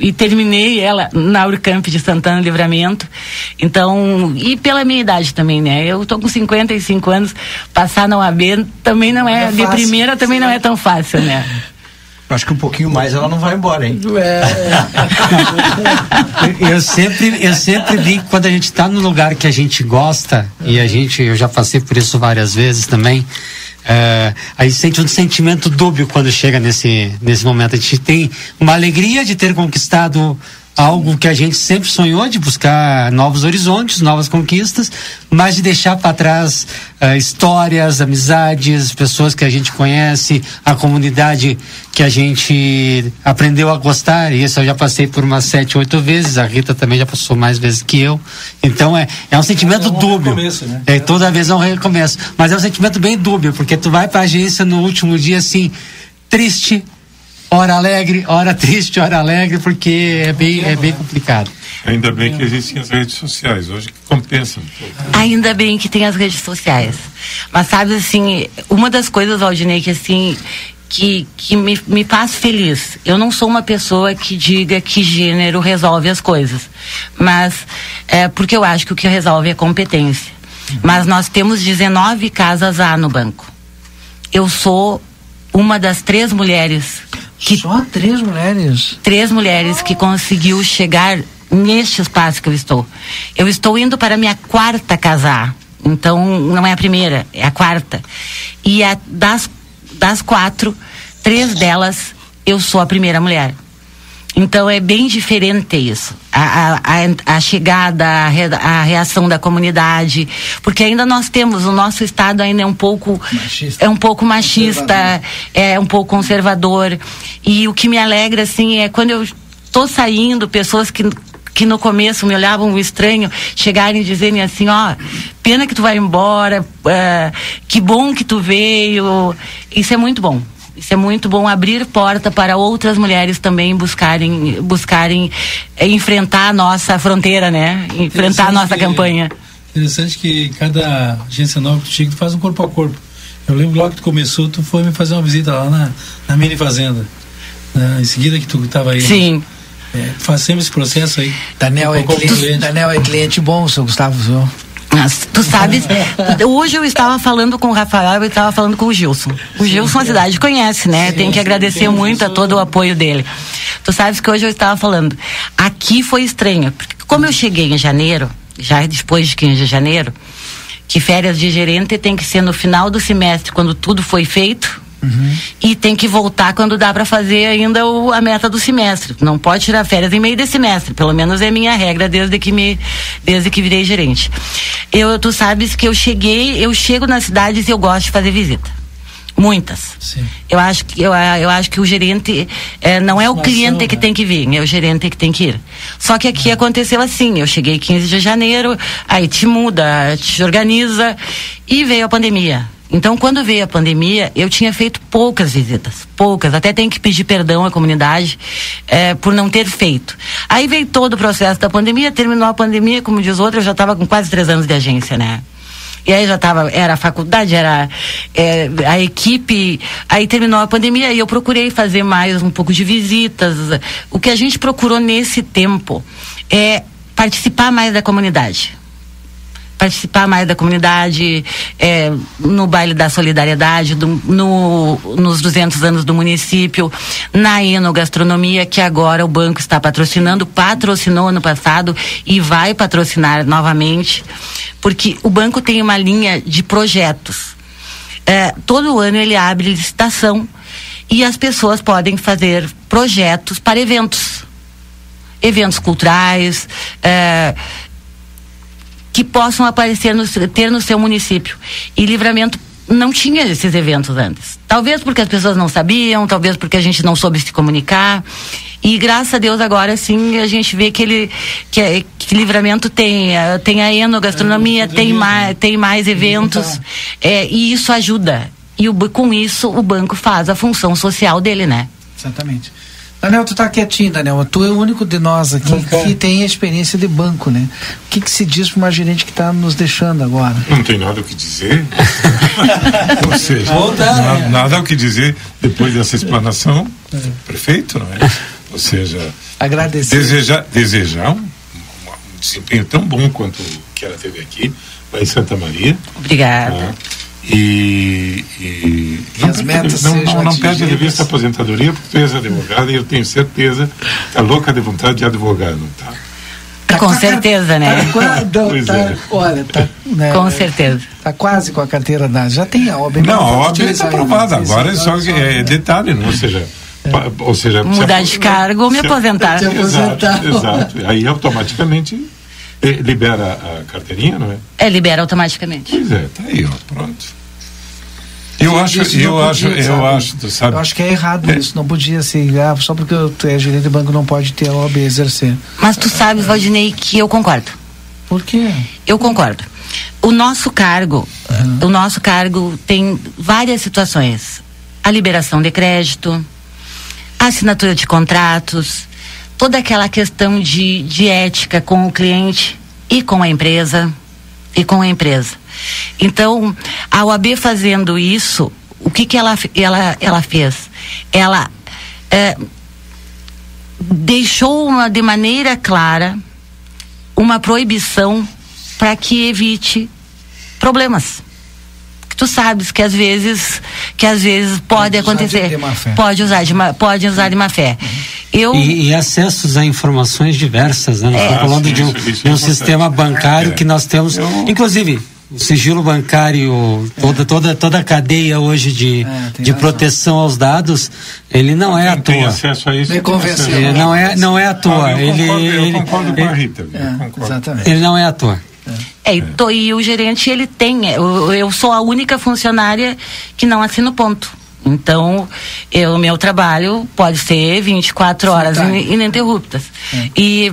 e terminei ela na Urcamp de Santana Livramento. Então, e pela minha idade também, né? Eu tô com 55 anos, passar na UAB também não é, É de primeira também não é tão fácil, né? Acho que um pouquinho mais ela não vai embora, hein? Eu- eu sempre, eu sempre digo que quando a gente está no lugar que a gente gosta, e a gente, eu já passei por isso várias vezes também, é, a gente sente um sentimento dúbio quando chega nesse, nesse momento. A gente tem uma alegria de ter conquistado algo que a gente sempre sonhou de buscar novos horizontes, novas conquistas, mas de deixar para trás uh, histórias, amizades, pessoas que a gente conhece, a comunidade que a gente aprendeu a gostar. E isso eu já passei por umas sete, oito vezes. A Rita também já passou mais vezes que eu. Então é, é um sentimento é um dúbio. recomeço, né? É, toda vez é um recomeço. Mas é um sentimento bem dúbio, porque tu vai para a agência no último dia assim, triste, hora alegre, hora triste, hora alegre, porque é bem, é bem complicado. Ainda bem que existem as redes sociais, hoje que compensam. um pouco. Ainda bem que tem as redes sociais. Mas sabe assim, uma das coisas, Aldinei, que assim, que, que me, me faz feliz. Eu não sou uma pessoa que diga que gênero resolve as coisas. Mas é porque eu acho que o que resolve é competência. Mas nós temos 19 casas A no banco. Eu sou uma das três mulheres que Só três mulheres. três mulheres que conseguiu chegar neste espaço que eu estou. Eu estou indo para a minha quarta casar. Então, não é a primeira, é a quarta. E a, das, das quatro, três delas, eu sou a primeira mulher. Então é bem diferente isso. A, a, a, chegada, a, re- a reação da comunidade. Porque ainda nós temos, o nosso estado ainda é um pouco. É um pouco machista, é um pouco conservador. E o que me alegra, assim, é quando eu estou saindo, pessoas que que no começo me olhavam estranho, chegarem e dizerem assim, ó, pena que tu vai embora, eh, que bom que tu veio. Isso é muito bom. Isso é muito bom abrir porta para outras mulheres também buscarem, buscarem eh, enfrentar a nossa fronteira, né? Enfrentar a nossa que- campanha. Interessante que cada agência nova que tu chega, tu faz um corpo a corpo. Eu lembro logo que tu começou, tu foi me fazer uma visita lá na, na mini fazenda. né? Em seguida que tu estava aí. Sim. É, faz sempre esse processo aí. Daniel é, corpo cliente, Daniel é cliente bom, seu Gustavo, viu? Mas tu sabes, hoje eu estava falando com o Rafael e estava falando com o Gilson. O Gilson a cidade conhece, né? Tem que agradecer muito a todo o apoio dele. Tu sabes que hoje eu estava falando, aqui foi estranho, porque como eu cheguei em janeiro, já depois de 15 de janeiro, que férias de gerente tem que ser no final do semestre, quando tudo foi feito, e tem que voltar quando dá para fazer ainda o, a meta do semestre. Não pode tirar férias em meio de semestre, pelo menos é minha regra desde que me desde que virei gerente. Eu tu sabes que eu cheguei, eu chego nas cidades e eu gosto de fazer visita. Muitas. Eu acho que eu, eu acho que o gerente eh, não é o cliente que tem que vir, é o gerente que tem que ir. Só que aqui aconteceu assim, eu cheguei 15 de janeiro, aí te muda, te organiza e veio a pandemia. Então, quando veio a pandemia, eu tinha feito poucas visitas, poucas. Até tenho que pedir perdão à comunidade eh, por não ter feito. Aí veio todo o processo da pandemia, terminou a pandemia, como diz outro, eu já estava com quase três anos de agência, né? E aí já tava, era a faculdade, era eh, a equipe, aí terminou a pandemia e eu procurei fazer mais um pouco de visitas. O que a gente procurou nesse tempo é participar mais da comunidade participar mais da comunidade, é, no baile da solidariedade, do, no, nos 200 anos do município, na enogastronomia, que agora o banco está patrocinando, patrocinou ano passado e vai patrocinar novamente, porque o banco tem uma linha de projetos. É, todo ano ele abre licitação e as pessoas podem fazer projetos para eventos. Eventos culturais, é, que possam aparecer no, ter no seu município. E Livramento não tinha esses eventos antes. Talvez porque as pessoas não sabiam, talvez porque a gente não soube se comunicar. E graças a Deus agora sim a gente vê que ele que, é- que Livramento tem eh, tem a enogastronomia, tem mais tem mais eventos é, e isso ajuda. E o, com isso o banco faz a função social dele, né? Exatamente. Daniel, tu tá quietinho, Daniel. Tu é o único de nós aqui que tem a experiência de banco, né? O que, que se diz para uma gerente que está nos deixando agora? Não tem nada o que dizer. Ou seja, Voltar, na- né? nada o que dizer depois dessa explanação. Perfeito, não é? Ou seja, Agradecer. desejar, desejar um, um desempenho tão bom quanto que ela teve aqui, lá em Santa Maria. Obrigada. né? E, e não, as metas não, sejam não, não perde de vista a aposentadoria, porque tu és advogada e eu tenho certeza que tá louca de vontade de advogar, não tá? Com certeza, né? Tá, tá- é. Olha, tá. Né, Com certeza. Tá quase com a carteira da. Já tem a OAB. Não, a pode OAB está aprovada. Agora é só que é detalhe, não? ou seja, Pa- Ou seja, se Mudar apos- de cargo ou me se- aposentar. Exato, exato. Aí automaticamente libera a carteirinha, não é? É, libera automaticamente. Pois é, tá aí, ó, pronto. Eu acho, Isso eu podia, acho, eu sabe? acho, tu sabe? Eu acho que é errado isso. Não podia ser. Ah, só porque tu é gerente de banco não pode ter a OAB exercer. Mas tu sabes, Valdinei, que eu concordo. Por quê? Eu concordo. O nosso cargo, o nosso cargo tem várias situações. A liberação de crédito, a assinatura de contratos, toda aquela questão de, de ética com o cliente e com a empresa e com a empresa. Então, a OAB fazendo isso, o que que ela ela ela fez? Ela eh, deixou uma, de maneira clara uma proibição para que evite problemas. Que tu sabes que às vezes que às vezes pode, usar de- acontecer. de má fé. Pode usar de má, pode usar de má fé. Eu E, e acessos a informações diversas, né? Nós É. estamos falando de um, de um é sistema bancário que nós temos, inclusive o sigilo bancário, toda, toda, toda a cadeia hoje de, de proteção aos dados, ele não é à Tem toa. acesso a isso. Me tem convenceu. acesso. Ele não é, não é à toa. Ah, eu ele, concordo, eu ele, concordo com a ele- Rita. eu concordo. Exatamente. ele não é à toa. É, e, to- e o gerente ele tem, é, eu, eu sou a única funcionária que não assina o ponto. Então, o meu trabalho pode ser 24 horas in- ininterruptas. E,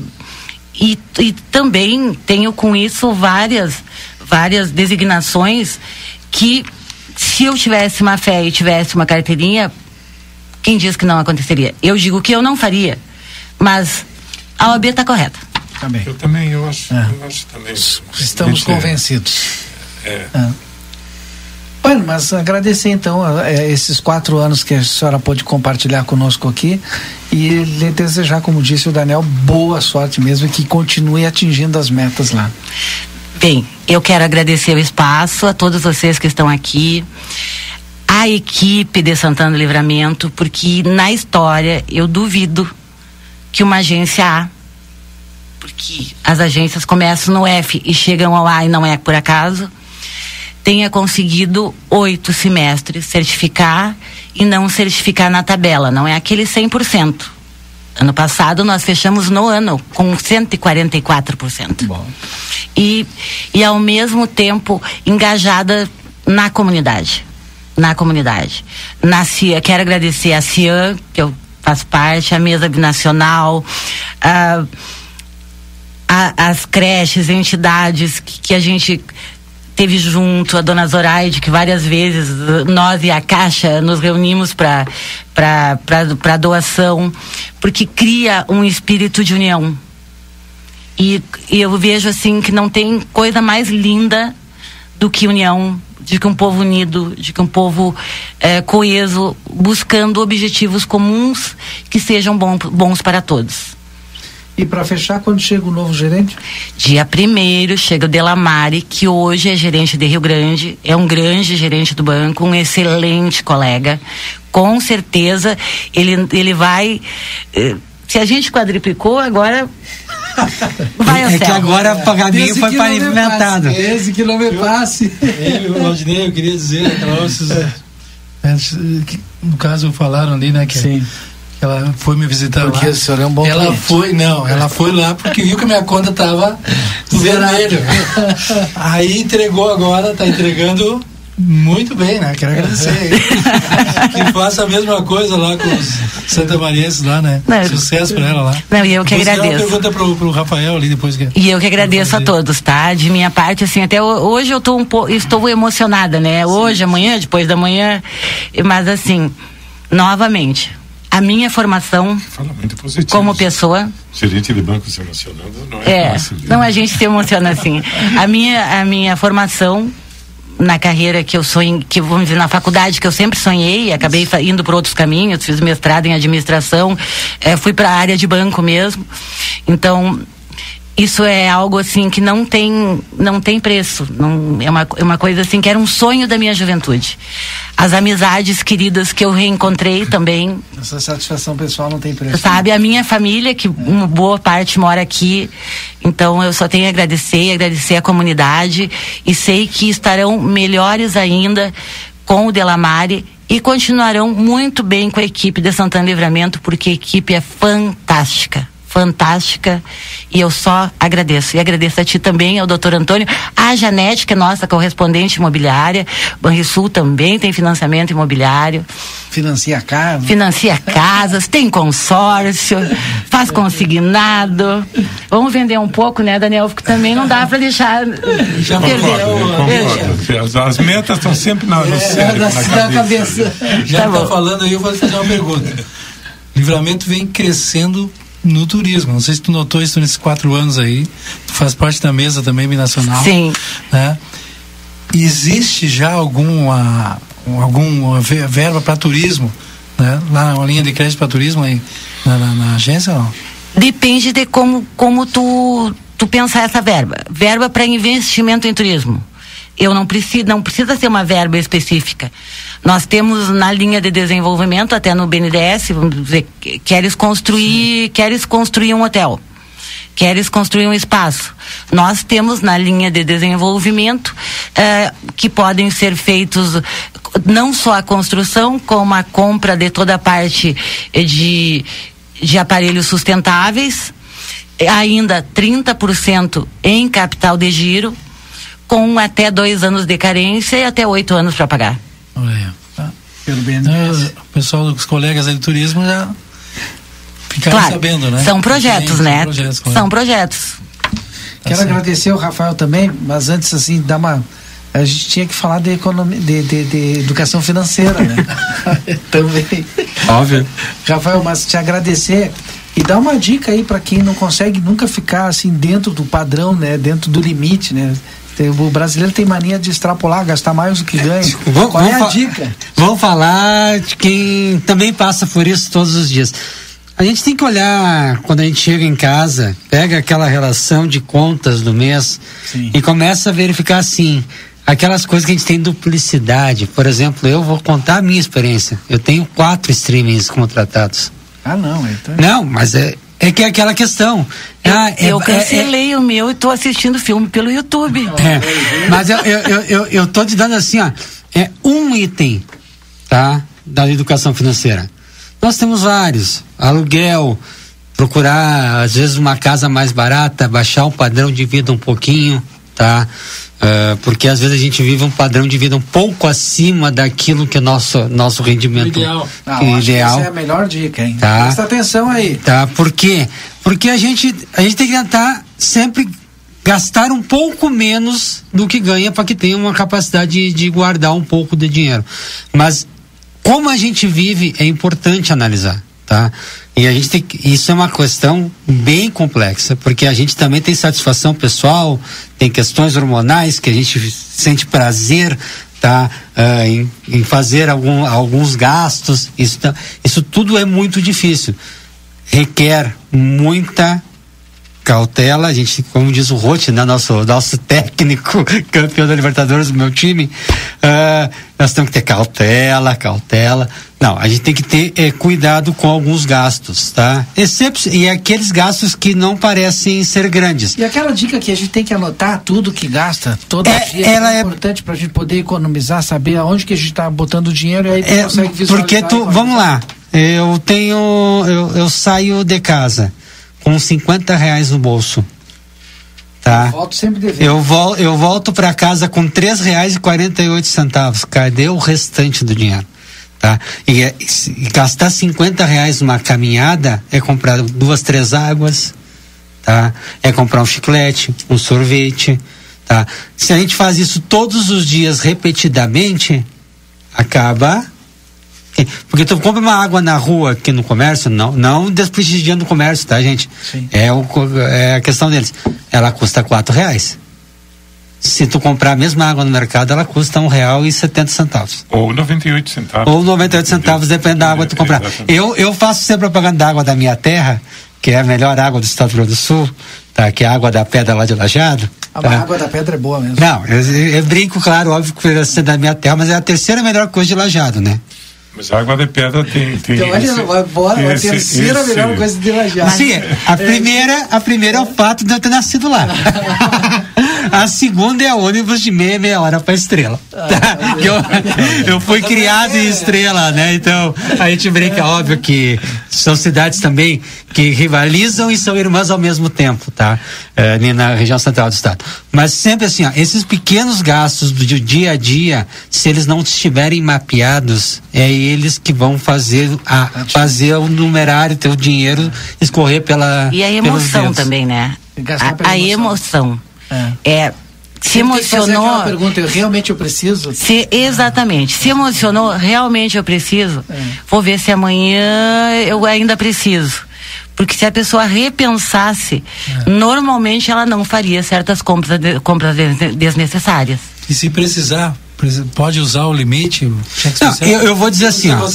e, e também tenho com isso várias, várias designações que, se eu tivesse uma fé e tivesse uma carteirinha, quem diz que não aconteceria? Eu digo que eu não faria, mas a OAB está correta. Também. Eu também, eu acho, eu acho também. Estamos Gente, é- convencidos. É. Bueno, mas agradecer então esses quatro anos que a senhora pôde compartilhar conosco aqui e lhe desejar, como disse o Daniel, boa sorte mesmo e que continue atingindo as metas lá. Bem, eu quero agradecer o espaço a todos vocês que estão aqui, a equipe de Santana Livramento, porque na história eu duvido que uma agência A, porque as agências começam no F e chegam ao A e não é por acaso, tenha conseguido oito semestres certificar e não certificar na tabela, não é aquele 100%. Ano passado nós fechamos no ano com 144%. E, e ao mesmo tempo engajada na comunidade. Na comunidade. Na CIA, quero agradecer a CIAN, que eu faço parte, a mesa binacional, a, a- as creches, entidades que, que a gente teve junto, a dona Zoraide, que várias vezes nós e a Caixa nos reunimos para para doação, porque cria um espírito de união. E, e eu vejo assim que não tem coisa mais linda do que união, de que um povo unido, de que um povo eh, coeso, buscando objetivos comuns que sejam bom, bons para todos. E para fechar, quando chega o novo gerente? Dia primeiro chega o Delamare, que hoje é gerente de Rio Grande, é um grande gerente do banco, um excelente colega. Com certeza ele, ele vai. eh, se a gente quadriplicou, agora vai ao É que céu. agora o pagamento foi pavimentado. Esse que não me passe. Eu, Valdinei, eu queria dizer, aquela hora vocês, é, que, no caso falaram ali, né, que, que ela foi me visitar Porque lá. o senhor é um bom Ela cliente. foi, não, ela foi lá porque viu que a minha conta tava no vermelho. Aí entregou agora, tá entregando muito bem, né? Quero agradecer. que faça a mesma coisa lá com os santamarienses lá, né? Não, Sucesso pra ela lá. Não, e eu que Depois agradeço. pergunta pro, pro Rafael ali depois que. E eu que agradeço a todos, tá? De minha parte, assim, até ho- hoje eu tô um pouco, estou emocionada, né? Hoje, amanhã, depois da manhã, mas assim, novamente, a minha formação como pessoa Gerente de banco se emocionando não é, é, fácil. não a gente se emociona assim. A minha a minha formação na carreira que eu sonhei, que vamos dizer na faculdade que eu sempre sonhei, acabei indo por outros caminhos, fiz mestrado em administração, eh, fui para a área de banco mesmo. Então isso é algo assim que não tem não tem preço. Não é uma, é uma coisa assim que era um sonho da minha juventude. As amizades queridas que eu reencontrei também. Essa satisfação pessoal não tem preço. sabe a minha família que uma boa parte mora aqui. Então eu só tenho a agradecer agradecer a comunidade. E sei que estarão melhores ainda com o Delamare. E continuarão muito bem com a equipe de Santana Livramento, porque a equipe é fantástica fantástica e eu só agradeço. E agradeço a ti também, ao doutor Antônio, a Janete, que é nossa correspondente imobiliária, Banrisul também tem financiamento imobiliário. Financia casa. Financia casas, tem consórcio, faz consignado. Vamos vender um pouco, né, Daniel? Porque também não dá para deixar Já perder. concordo, As, as metas estão sempre na, no cérebro, na, na cabeça. Já tá, falando aí, eu vou fazer uma pergunta. Livramento vem crescendo no turismo. Não sei se tu notou isso nesses quatro anos aí. Tu faz parte da mesa também binacional. Sim. Né? Existe já alguma, alguma verba para turismo? Né? Lá uma linha de crédito para turismo aí, na, na, na agência não? Depende de como, como tu, tu pensar essa verba. Verba para investimento em turismo. Eu não preciso, não precisa ser uma verba específica. Nós temos na linha de desenvolvimento, até no BNDES, vamos dizer, queres construir, queres construir um hotel, queres construir um espaço. Nós temos na linha de desenvolvimento eh, que podem ser feitos não só a construção, como a compra de toda a parte de, de aparelhos sustentáveis, ainda 30% em capital de giro, com até dois anos de carência e até oito anos para pagar. Olha, tá. Pelo BNDES. o pessoal dos colegas aí do turismo já ficaram claro, sabendo, né? São projetos, né? São projetos. claro. São projetos. Quero agradecer o Rafael também, mas antes assim, dar uma. A gente tinha que falar de, economia, de, de, de educação financeira, né? também. Óbvio. Rafael, mas te agradecer e dar uma dica aí para quem não consegue nunca ficar assim dentro do padrão, né? Dentro do limite, né? O brasileiro tem mania de extrapolar, gastar mais do que ganha. Vamos- Qual é a dica? Vamos falar de quem também passa por isso todos os dias. A gente tem que olhar quando a gente chega em casa, pega aquela relação de contas do mês e começa a verificar assim, aquelas coisas que a gente tem duplicidade. Por exemplo, eu vou contar a minha experiência. Eu tenho quatro streamings contratados. Ah, não. Então... Não, mas é, é que é aquela questão. Ah, é- eu é- cancelei o meu e estou assistindo filme pelo YouTube. é, mas eu, eu, eu, eu, eu tô te dando assim, ó, é um item, tá? Da educação financeira. Nós temos vários. Aluguel, procurar, às vezes, uma casa mais barata, baixar o padrão de vida um pouquinho, tá? Ah, porque às vezes a gente vive um padrão de vida um pouco acima daquilo que é nosso, nosso rendimento Não, acho que ideal. essa é a melhor dica, hein? Tá. Presta atenção aí. Tá, por quê? Porque a gente, a gente tem que tentar sempre gastar um pouco menos do que ganha para que tenha uma capacidade de, de guardar um pouco de dinheiro. Mas como a gente vive é importante analisar, tá? E a gente tem isso é uma questão bem complexa, porque a gente também tem satisfação pessoal, tem questões hormonais que a gente sente prazer, tá? Ah, em, em fazer algum, alguns gastos, isso, tá- isso tudo é muito difícil. Requer muita cautela, a gente, como diz o Rote, né, nosso, nosso técnico campeão da Libertadores do meu time, ah, nós temos que ter cautela, cautela. Não, a gente tem que ter eh, cuidado com alguns gastos, tá? Excep e aqueles gastos que não parecem ser grandes. E aquela dica que a gente tem que anotar tudo que gasta, todo dia, ela é é- importante para a gente poder economizar, saber aonde que a gente está botando o dinheiro e aí tu É, consegue visualizar. porque tu, vamos lá, eu tenho, eu, eu saio de casa com 50 reais no bolso, tá? Volto sempre devendo. Eu, vol, eu volto para casa com três reais e quarenta e oito centavos. Cadê o restante do dinheiro? Tá? E, é- e gastar 50 reais numa caminhada é comprar duas, três águas, tá? É comprar um chiclete, um sorvete, tá? Se a gente faz isso todos os dias repetidamente, acaba porque tu compra uma água na rua aqui no comércio, não, não desprestigiando o comércio, tá, gente? É, o, é a questão deles. Ela custa quatro reais. Se tu comprar a mesma água no mercado, ela custa um real e setenta centavos. Ou 98 centavos. Ou 98 centavos, depende da água que tu comprar. Eu, eu faço sempre propaganda da água da minha terra, que é a melhor água do estado do Rio Grande do Sul, tá? Que é a água da pedra lá de Lajado. A tá? água da pedra é boa mesmo. Não, eu, eu brinco, claro, óbvio que vai ser da minha terra, mas é a terceira melhor coisa de Lajado, né? Mas a água de pedra tem. tem Então, olha, esse- vai embora, a terceira esse- melhor coisa de Lajado. Sim, a primeira, a primeira é o fato de eu ter nascido lá. A segunda é ônibus de meia, meia hora pra estrela. Tá? eu, eu fui criado em estrela, né? Então, a gente brinca, óbvio que são cidades também que rivalizam e são irmãs ao mesmo tempo, tá? É, na região central do estado. Mas sempre assim, ó, esses pequenos gastos do dia a dia, se eles não estiverem mapeados, é eles que vão fazer a fazer o numerário, ter o dinheiro escorrer pela E a emoção também, né? A, a emoção. É. é se emocionou. pergunta, eu, realmente eu preciso? Se, exatamente. Se emocionou, realmente eu preciso. É. Vou ver se amanhã eu ainda preciso. Porque se a pessoa repensasse, é. normalmente ela não faria certas compras, compras desnecessárias. E se precisar, pode usar o limite? Não, eu, eu, vou dizer assim, ó.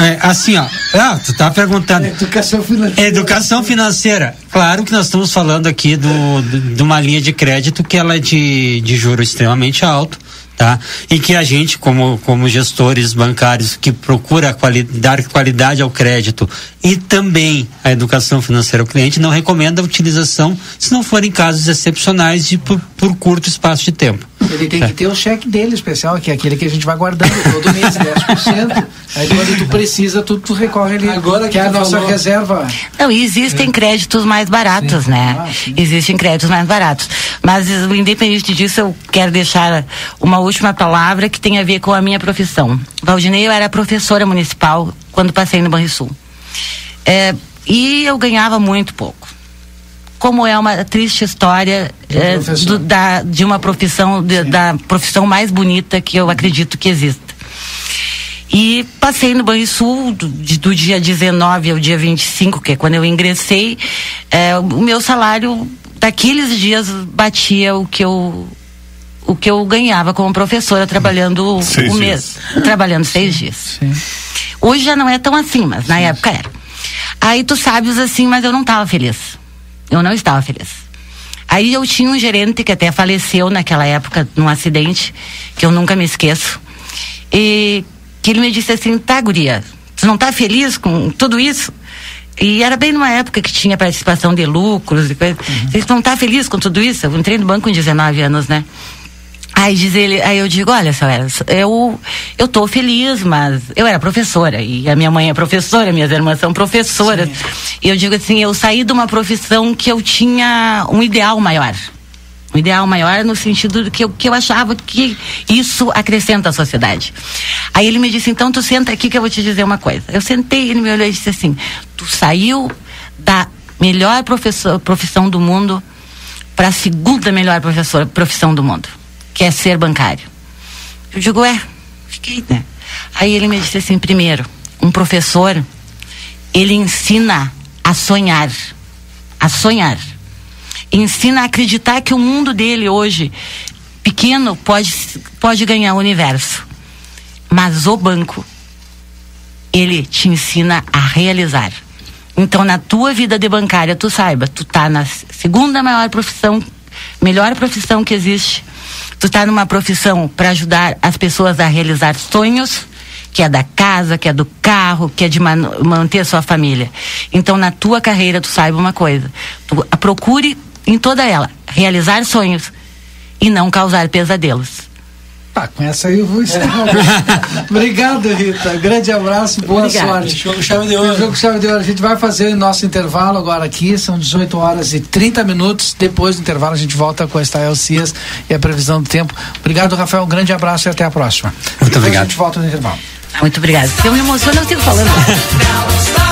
É, assim, ó. Ah, tu tá perguntando. Educação financeira. Educação financeira. Claro que nós estamos falando aqui do, de uma linha de crédito que ela é de, de juro extremamente alto tá? E que a gente, como, como gestores bancários que procura quali dar qualidade ao crédito e também a educação financeira ao cliente, não recomenda a utilização se não forem casos excepcionais de por, por curto espaço de tempo. Ele tem é. que ter o cheque dele especial, que é aquele que a gente vai guardando todo mês, 10%. Aí quando tu precisa, tu, tu recorre ali. Agora que, que é a nossa falou. reserva. Não, existem é. créditos mais baratos, sim. né? Ah, existem créditos mais baratos. Mas independente disso, eu quero deixar uma última palavra que tem a ver com a minha profissão. Valdinei, eu era professora municipal quando passei no Banrisul. É, e eu ganhava muito pouco como é uma triste história é, do, da, de uma profissão, de, da profissão mais bonita que eu acredito que exista. E passei no Banrisul do, do dia 19 ao dia 25, que é quando eu ingressei, é, o meu salário daqueles dias batia o que eu o que eu ganhava como professora trabalhando seis o mês, trabalhando seis dias. Sim. Hoje já não é tão assim, mas na Sim. época era. Aí tu sabes assim, mas eu não estava feliz. Eu não estava feliz. Aí eu tinha um gerente que até faleceu naquela época, num acidente, que eu nunca me esqueço. E que ele me disse assim, tá, guria, tu não tá feliz com tudo isso? E era bem numa época que tinha participação de lucros e coisa. Uhum. Você não tá feliz com tudo isso? Eu entrei no banco com 19 anos, né? Aí diz ele, aí eu digo, olha, seu eu eu tô feliz, mas eu era professora e a minha mãe é professora, minhas irmãs são professoras. Sim. E eu digo assim, eu saí de uma profissão que eu tinha um ideal maior. Um ideal maior no sentido que eu, que eu achava que isso acrescenta à sociedade. Aí ele me disse, então tu senta aqui que eu vou te dizer uma coisa. Eu sentei, ele me olhou e disse assim, tu saiu da melhor professor, profissão do mundo para a segunda melhor professor, profissão do mundo que é ser bancário. Eu digo, é, fiquei, né? Aí ele me disse assim, primeiro, um professor, ele ensina a sonhar, a sonhar. Ensina a acreditar que o mundo dele hoje, pequeno, pode, pode ganhar o universo. Mas o banco, ele te ensina a realizar. Então, na tua vida de bancária, tu saiba, tu tá na segunda maior profissão, melhor profissão que existe, tu está numa profissão para ajudar as pessoas a realizar sonhos, que é da casa, que é do carro, que é de man manter a sua família. Então, na tua carreira, tu saiba uma coisa: tu procure em toda ela realizar sonhos e não causar pesadelos. Tá, com essa aí eu vou encerrar. Obrigado, Rita. Grande abraço, boa Obrigado. sorte. Jogo chave de ouro. Jogo chave de ouro. A gente vai fazer o nosso intervalo agora aqui, são 18 horas e 30 minutos. Depois do intervalo a gente volta com a Estael Cias e a previsão do tempo. Obrigado, Rafael. Um grande abraço e até a próxima. Muito Depois obrigado. A gente volta no intervalo. Muito obrigado. Eu me emociono, eu sigo falando.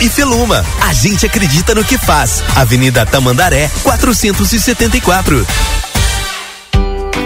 e Feluma. A gente acredita no que faz. Avenida Tamandaré, 474.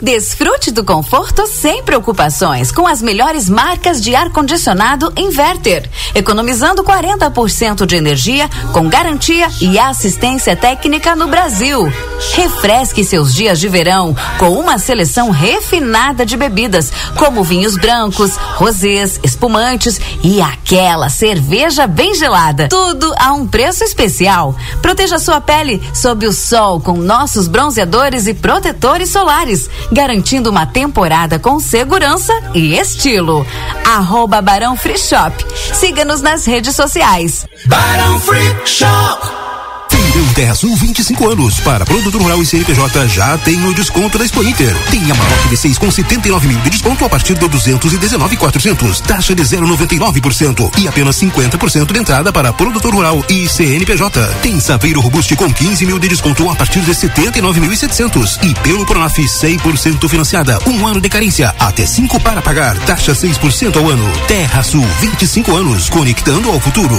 Desfrute do conforto sem preocupações com as melhores marcas de ar-condicionado Inverter, economizando 40% de energia com garantia e assistência técnica no Brasil. Refresque seus dias de verão com uma seleção refinada de bebidas, como vinhos brancos, rosés, espumantes e aquela cerveja bem gelada. Tudo a um preço especial. Proteja sua pele sob o sol com nossos bronzeadores e protetores solares garantindo uma temporada com segurança e estilo. Arroba Barão Free Shop. Siga-nos nas redes sociais. Barão Free Shop. Feirão Terra Sul 25 anos. Para produtor rural e CNPJ já tem o desconto da Expo Inter. Tem a Maroc V6 com 79 mil de desconto a partir de 219,400. Taxa de 0,99% e apenas 50% de entrada para produtor rural e CNPJ. Tem Saveiro Robuste com 15 mil de desconto a partir de 79.700 e pelo Pronaf 100% financiada. Um ano de carência, até 5 para pagar. Taxa 6% ao ano. Terra Sul 25 anos, conectando ao futuro.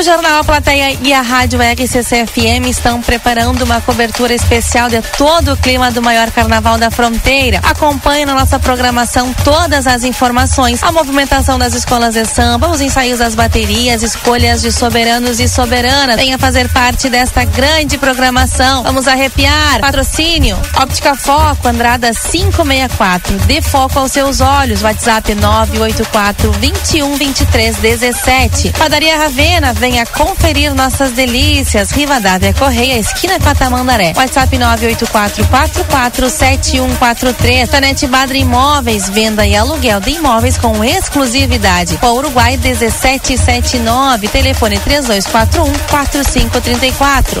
O Jornal A Plateia e a Rádio RCC-FM estão preparando uma cobertura especial de todo o clima do maior carnaval da fronteira. Acompanhe na nossa programação todas as informações, a movimentação das escolas de samba, os ensaios das baterias, escolhas de soberanos e soberanas. Venha fazer parte desta grande programação. Vamos arrepiar. Patrocínio Óptica Foco, Andrada 564. Dê foco aos seus olhos. WhatsApp 984 21 23 17. Padaria Ravena, venha conferir nossas delícias. Rivadavia Correia, esquina Catamandaré. WhatsApp 984447143. Tanete Badra Imóveis, venda e aluguel de imóveis com exclusividade. O Uruguai 1779, telefone 3241 4534.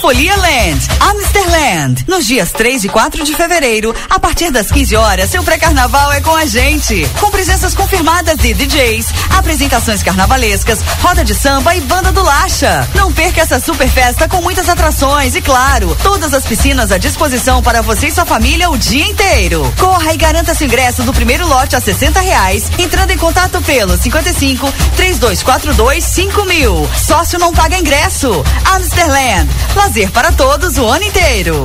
Folia Land, Amsterland. Nos dias 3 e 4 de fevereiro, a partir das 15 horas, seu pré-carnaval é com a gente. Com presenças confirmadas de DJs, apresentações carnavalescas, roda de samba e banda do Lacha. Não perca essa super festa com muitas atrações e, claro, todas as piscinas à disposição para você e sua família o dia inteiro. Corra e garanta seu ingresso do primeiro lote a 60 reais, entrando em contato pelo 55 3242 5000. Sócio não paga ingresso. Amsterland. Lazer para todos o ano inteiro.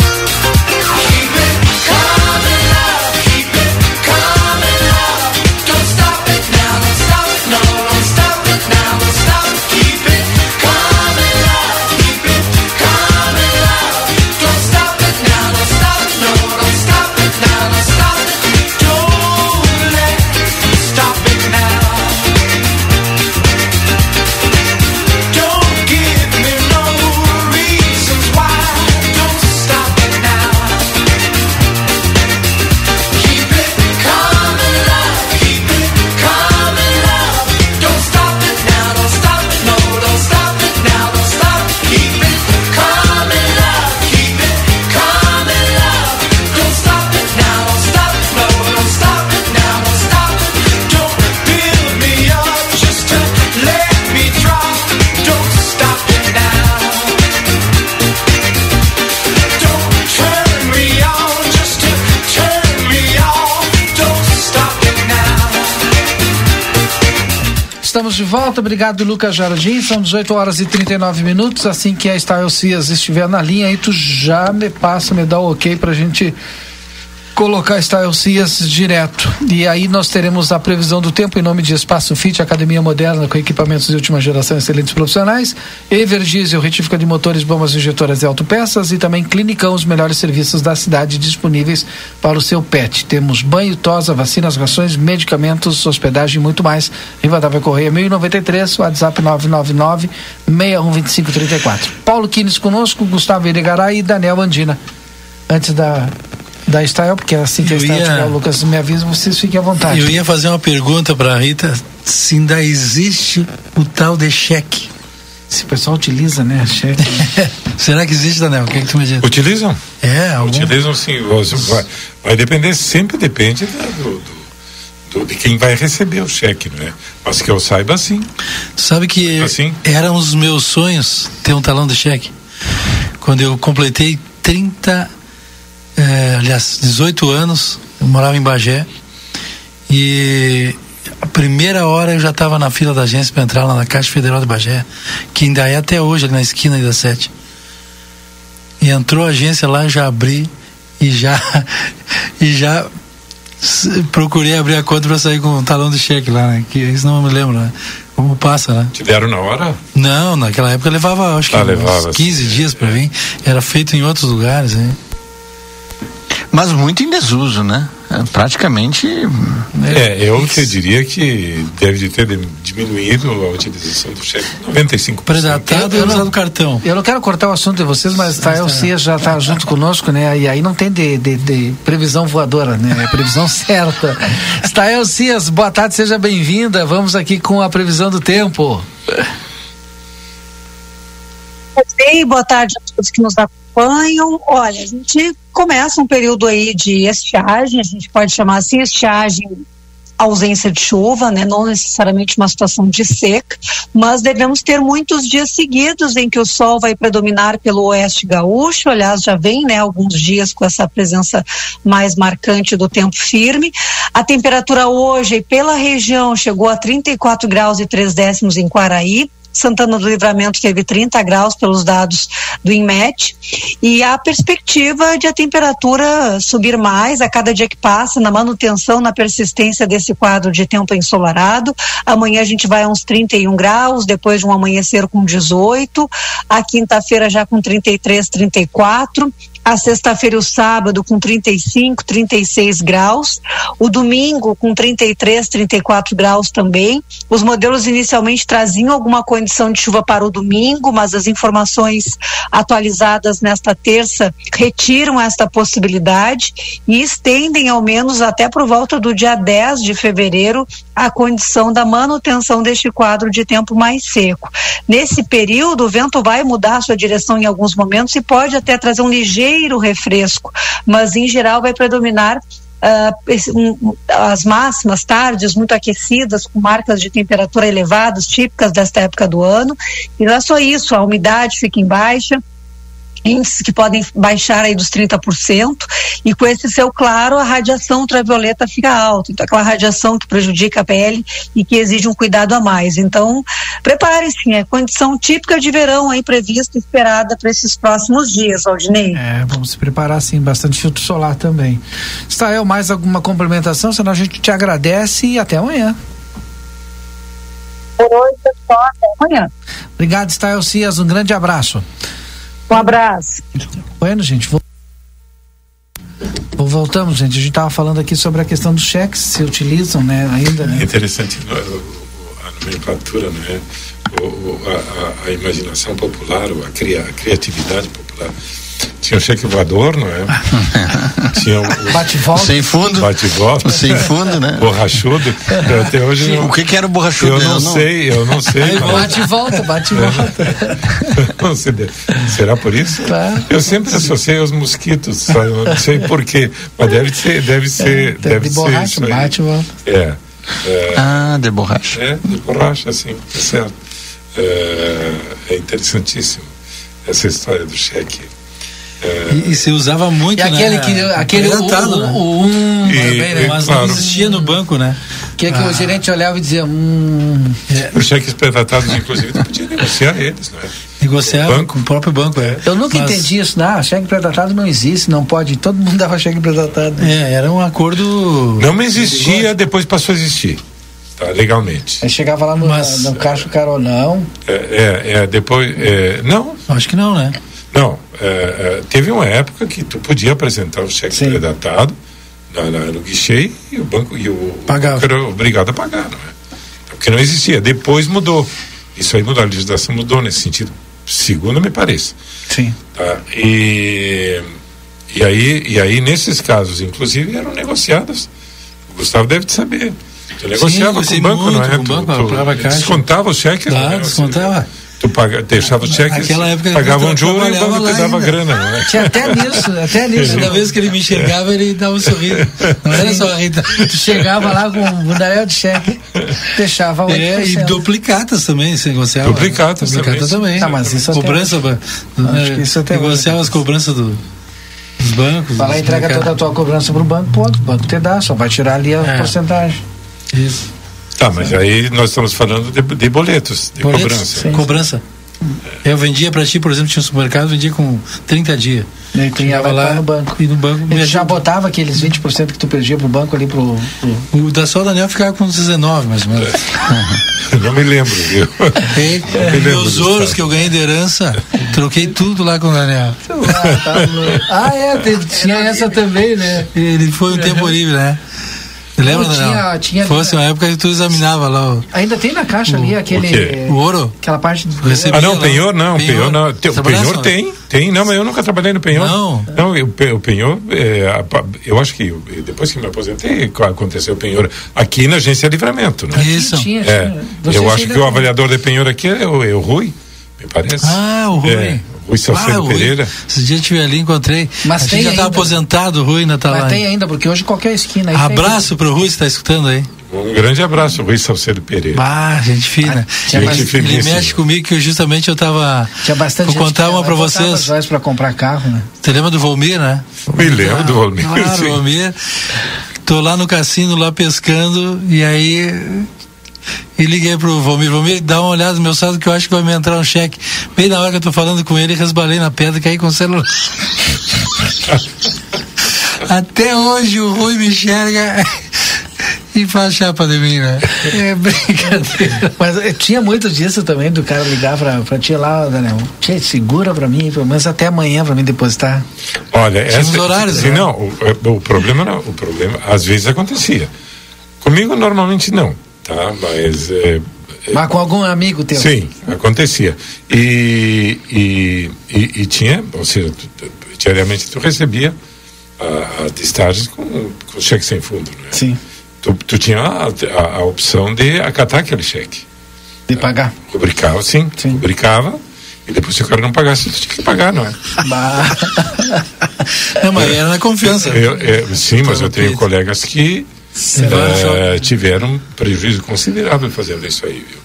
Volta, obrigado Lucas Jardim, são 18 horas e 39 minutos, assim que a Style Cias estiver na linha, aí tu já me passa, me dá o ok pra gente colocar Style Cias direto. E aí nós teremos a previsão do tempo em nome de Espaço Fit, Academia Moderna com equipamentos de última geração excelentes profissionais, Everdiesel, retífica de motores, bombas injetoras e autopeças e também Clinicão, os melhores serviços da cidade disponíveis para o seu pet. Temos banho, tosa, vacinas, rações, medicamentos, hospedagem e muito mais. Rivadavia Correia 1093, WhatsApp 999 612534. Paulo Quines conosco, Gustavo Irigaray e Daniel Andina. Antes da da Style, porque assim que a Style ia... tiver o Lucas me avisa, vocês fiquem à vontade. Eu ia fazer uma pergunta para Rita, se ainda existe o tal de cheque. Se o pessoal utiliza, né, cheque. Será que existe, Daniel? O que, é que tu me diz? Utilizam. É, algum... Utilizam sim. Vai, vai depender, sempre depende do, do, do, de quem vai receber o cheque, né? Mas que eu saiba sim. Sabe que assim? era um dos meus sonhos ter um talão de cheque. Quando eu completei 30 é, aliás, 18 anos, eu morava em Bagé. E a primeira hora eu já estava na fila da agência para entrar lá na Caixa Federal de Bagé, que ainda é até hoje, ali na esquina da 7. E entrou a agência lá, eu já abri e já e já procurei abrir a conta para sair com um talão de cheque lá, né? Que isso não me lembro, né? Como passa, né? Te deram na hora? Não, naquela época levava, acho que ah, levava, uns 15 dias para vir. Era feito em outros lugares, hein? Mas muito em desuso, né? Praticamente. É, eu te diria que deve de ter diminuído a utilização do cheque 95%. Predatado e usado cartão. Eu não quero cortar o assunto de vocês, mas tá, o Cia já está junto conosco, né? E aí não tem de, de, de previsão voadora, né? É previsão certa. Stael Cias, boa tarde, seja bem-vinda. Vamos aqui com a previsão do tempo. Boa tarde a todos que nos acompanham. Olha, a gente começa um período aí de estiagem, a gente pode chamar assim, estiagem ausência de chuva, né? não necessariamente uma situação de seca, mas devemos ter muitos dias seguidos em que o sol vai predominar pelo oeste gaúcho, aliás, já vem né, alguns dias com essa presença mais marcante do tempo firme. A temperatura hoje pela região chegou a 34 graus e 3 décimos em Quaraí, Santana do Livramento teve 30 graus pelos dados do INMET. E a perspectiva de a temperatura subir mais a cada dia que passa na manutenção, na persistência desse quadro de tempo ensolarado. Amanhã a gente vai a uns 31 graus, depois de um amanhecer com 18, a quinta-feira já com 33, 34 a sexta-feira e o sábado com 35, 36 graus, o domingo com 33, 34 graus também. Os modelos inicialmente traziam alguma condição de chuva para o domingo, mas as informações atualizadas nesta terça retiram esta possibilidade e estendem ao menos até por volta do dia 10 de fevereiro a condição da manutenção deste quadro de tempo mais seco. Nesse período, o vento vai mudar sua direção em alguns momentos e pode até trazer um ligeiro refresco, mas em geral vai predominar Uh, esse, um, as máximas tardes muito aquecidas, com marcas de temperatura elevadas, típicas desta época do ano. E não é só isso, a umidade fica em baixa, índices que podem baixar aí dos 30%, e com esse céu claro, a radiação ultravioleta fica alta, então aquela radiação que prejudica a pele e que exige um cuidado a mais. Então, prepare-se, é condição típica de verão aí prevista, esperada para esses próximos dias, Aldinei. É, vamos se preparar sim, bastante filtro solar também. Estael, mais alguma complementação? Senão a gente te agradece e até amanhã. Por hoje, pessoal, até amanhã. Obrigado, Estael Cias, um grande abraço. Um abraço. Bueno, gente, vou... voltamos, gente. A gente estava falando aqui sobre a questão dos cheques, se utilizam, né, ainda. Né? É interessante a nomenclatura, né? A, a, a, imaginação popular, a, cria, a criatividade popular. Tinha o cheque voador, não é? Tinha o. Bate-volta. Sem fundo. Bate-volta. Sem fundo, né? Borrachudo. Eu até hoje não, o que, que era o borrachudo? Eu não, não sei, eu não sei. mas- Bate-volta, bate-volta. Não sei Será por isso? Claro. Eu sempre associei aos mosquitos, eu não sei porquê. Mas deve ser, deve ser, Tem deve de ser borracha, isso aí. bate-volta. É. é. Ah, de borracha. É, de borracha, sim, é certo. É, é interessantíssimo essa história do cheque. É, E, e se usava muito, E aquele né? que- aquele o- né? o- um E- também, né? Mas claro. não existia no banco, né? Que é que Ah. o gerente olhava e dizia, hum, Os cheques pré-datados, inclusive, tu podia negociar eles, não é? Negociar O banco. com o próprio banco, é. eu nunca Mas- entendi isso, não, cheque pré-datado não existe, não pode, todo mundo dava cheque pré-datado. É, era um acordo. Não existia, depois passou a existir. Tá, legalmente. Aí chegava lá no, Mas- no caixa, o cara, não, É, é, é, depois. é, não, Acho que não, né? Não. é, é, teve uma época que tu podia apresentar o cheque Sim. pré-datado na, na- no guichê e o banco e o Pagava. banco era obrigado a pagar, não é? Porque não existia. Depois mudou. Isso aí mudou, a legislação mudou nesse sentido, segundo me parece. sim. Tá? E, e, aí, e aí, nesses casos, inclusive, eram negociadas. O Gustavo deve te saber. Tu negociava com negociei o banco, muito não é? com o tu, banco, tu caixa. descontava os cheques. Claro, né? descontava. Tu paga, deixava os cheques, Naquela época pagava eu um juro e o banco dava grana, não é? Tinha até nisso, até nisso. Toda né? vez que ele me enxergava, ele dava um sorriso. Não era só rita. Tu chegava lá com um bundaréu de cheque, deixava 8%. É, e duplicatas também, você negociava. Duplicatas Duplicata também, também. Tá, mas isso até Cobrança, ba- Acho que isso até negociava as cobranças do, dos bancos. Vai lá, entrega mercados. toda a tua cobrança pro banco, pô, o banco te dá, só vai tirar ali a É. porcentagem. Isso. Tá, mas aí nós estamos falando de, de boletos, de Boletos? cobrança. Sim. Cobrança. Eu vendia pra ti, por exemplo, tinha um supermercado, vendia com 30 dias. E tu ia lá no banco. E no banco Ele já botava aqueles 20% que tu perdia pro banco ali pro. pro... O da Sol Daniel ficava com 19, mais ou menos. Não me lembro, viu? E, me lembro meus ouros que eu ganhei de herança, troquei tudo lá com o Daniel. ah, é, teve- tinha essa também, né? Ele foi um tempo livre, né? Lembra, Não, tinha- tinha- Fosse uma época que tu examinava lá o, Ainda tem na caixa ali aquele. quê? o ouro. Aquela parte do. Recebia Ah, não, lá. penhor não, penhor, não. Tem- O penhor lá? tem, tem, não, mas eu nunca trabalhei no penhor. Não. Não, eu- o penhor, é, eu acho que depois que me aposentei, co- aconteceu o penhor aqui na agência Livramento, né? Isso. Tinha, É, eu acho que o tem. avaliador de penhor aqui é o, é o Rui, me parece. Ah, o Rui. É, o Rui Salcedo Ah, o Rui. Pereira. Esse dia eu estive ali, encontrei. Mas Acho tem já está aposentado, o Rui ainda tá Mas lá. tem ainda, porque hoje qualquer esquina Abraço pro Rui, você tá escutando aí. Um grande abraço, Rui Salcedo Pereira. Bah, gente fina. tinha Ele- bastante- ele finíssimo. mexe comigo que eu justamente eu tava. Tinha bastante Vou gente contar uma botava vocês. pra comprar carro, né? Você lembra do Volmir, né? Me lembro do Volmir, Claro, sim. Volmir. Tô lá no cassino, lá pescando, e aí. E liguei pro Volmir, Volmir, dá uma olhada no meu saldo que eu acho que vai me entrar um cheque. Bem na hora que eu tô falando com ele, resbalei na pedra e caí com o celular. Até hoje o Rui me enxerga e faz chapa de mim, né? É brincadeira. Mas eh, tinha muito disso também, do cara ligar pra, pra tia lá, Daniel. Tia, segura pra mim, pelo menos até amanhã pra mim depositar. Olha, Tinha uns horários, sim, né? não, o, o problema não, o problema às vezes acontecia. Comigo normalmente não, tá? Mas é, Mas com algum amigo teu. Sim, acontecia. E, e, e, e tinha, ou seja, tu- tu- diariamente tu recebia a- as listagens com, com cheque sem fundo. Né? Sim. Tu, tu tinha a, a, a opção de acatar aquele cheque. De pagar. Rubricava, sim, rubricava. E depois se o cara não pagasse, tu tinha que pagar, não é? Não, mas era na confiança. Eu- eu- sim, mas eu tenho colegas que eh, tiveram tiveram considerável fazendo isso aí, viu?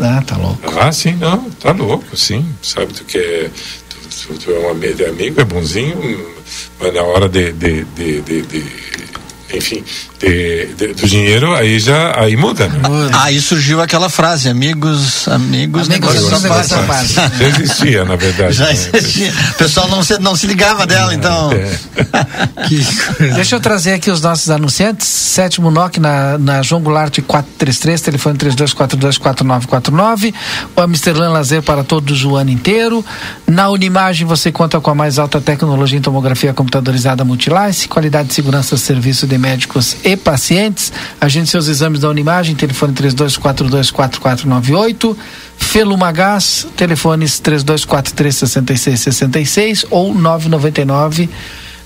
Ah, tá louco. Ah, sim, não, tá louco, sim. Sabe, tu que é. Tu, tu, tu é um ami- é amigo, é bonzinho, mas na hora de, de, de- de- enfim, de, de- do dinheiro, aí já aí muda, né? Aí surgiu aquela frase, amigos, amigos, Amigos, negócios são à parte. Já existia, na verdade. Já né? existia. O pessoal não se, não se ligava dela, então. Deixa eu trazer aqui os nossos anunciantes. Sétimo NOC na, na João Goulart 433, telefone 32424949. O Amsterlan Lazer para todos o ano inteiro. Na Unimagem você conta com a mais alta tecnologia em tomografia computadorizada Multilice, qualidade de segurança serviço de médicos e pacientes. Agende seus exames da Unimagem, telefone 32424498. Felumagás, telefones 32436666 ou 999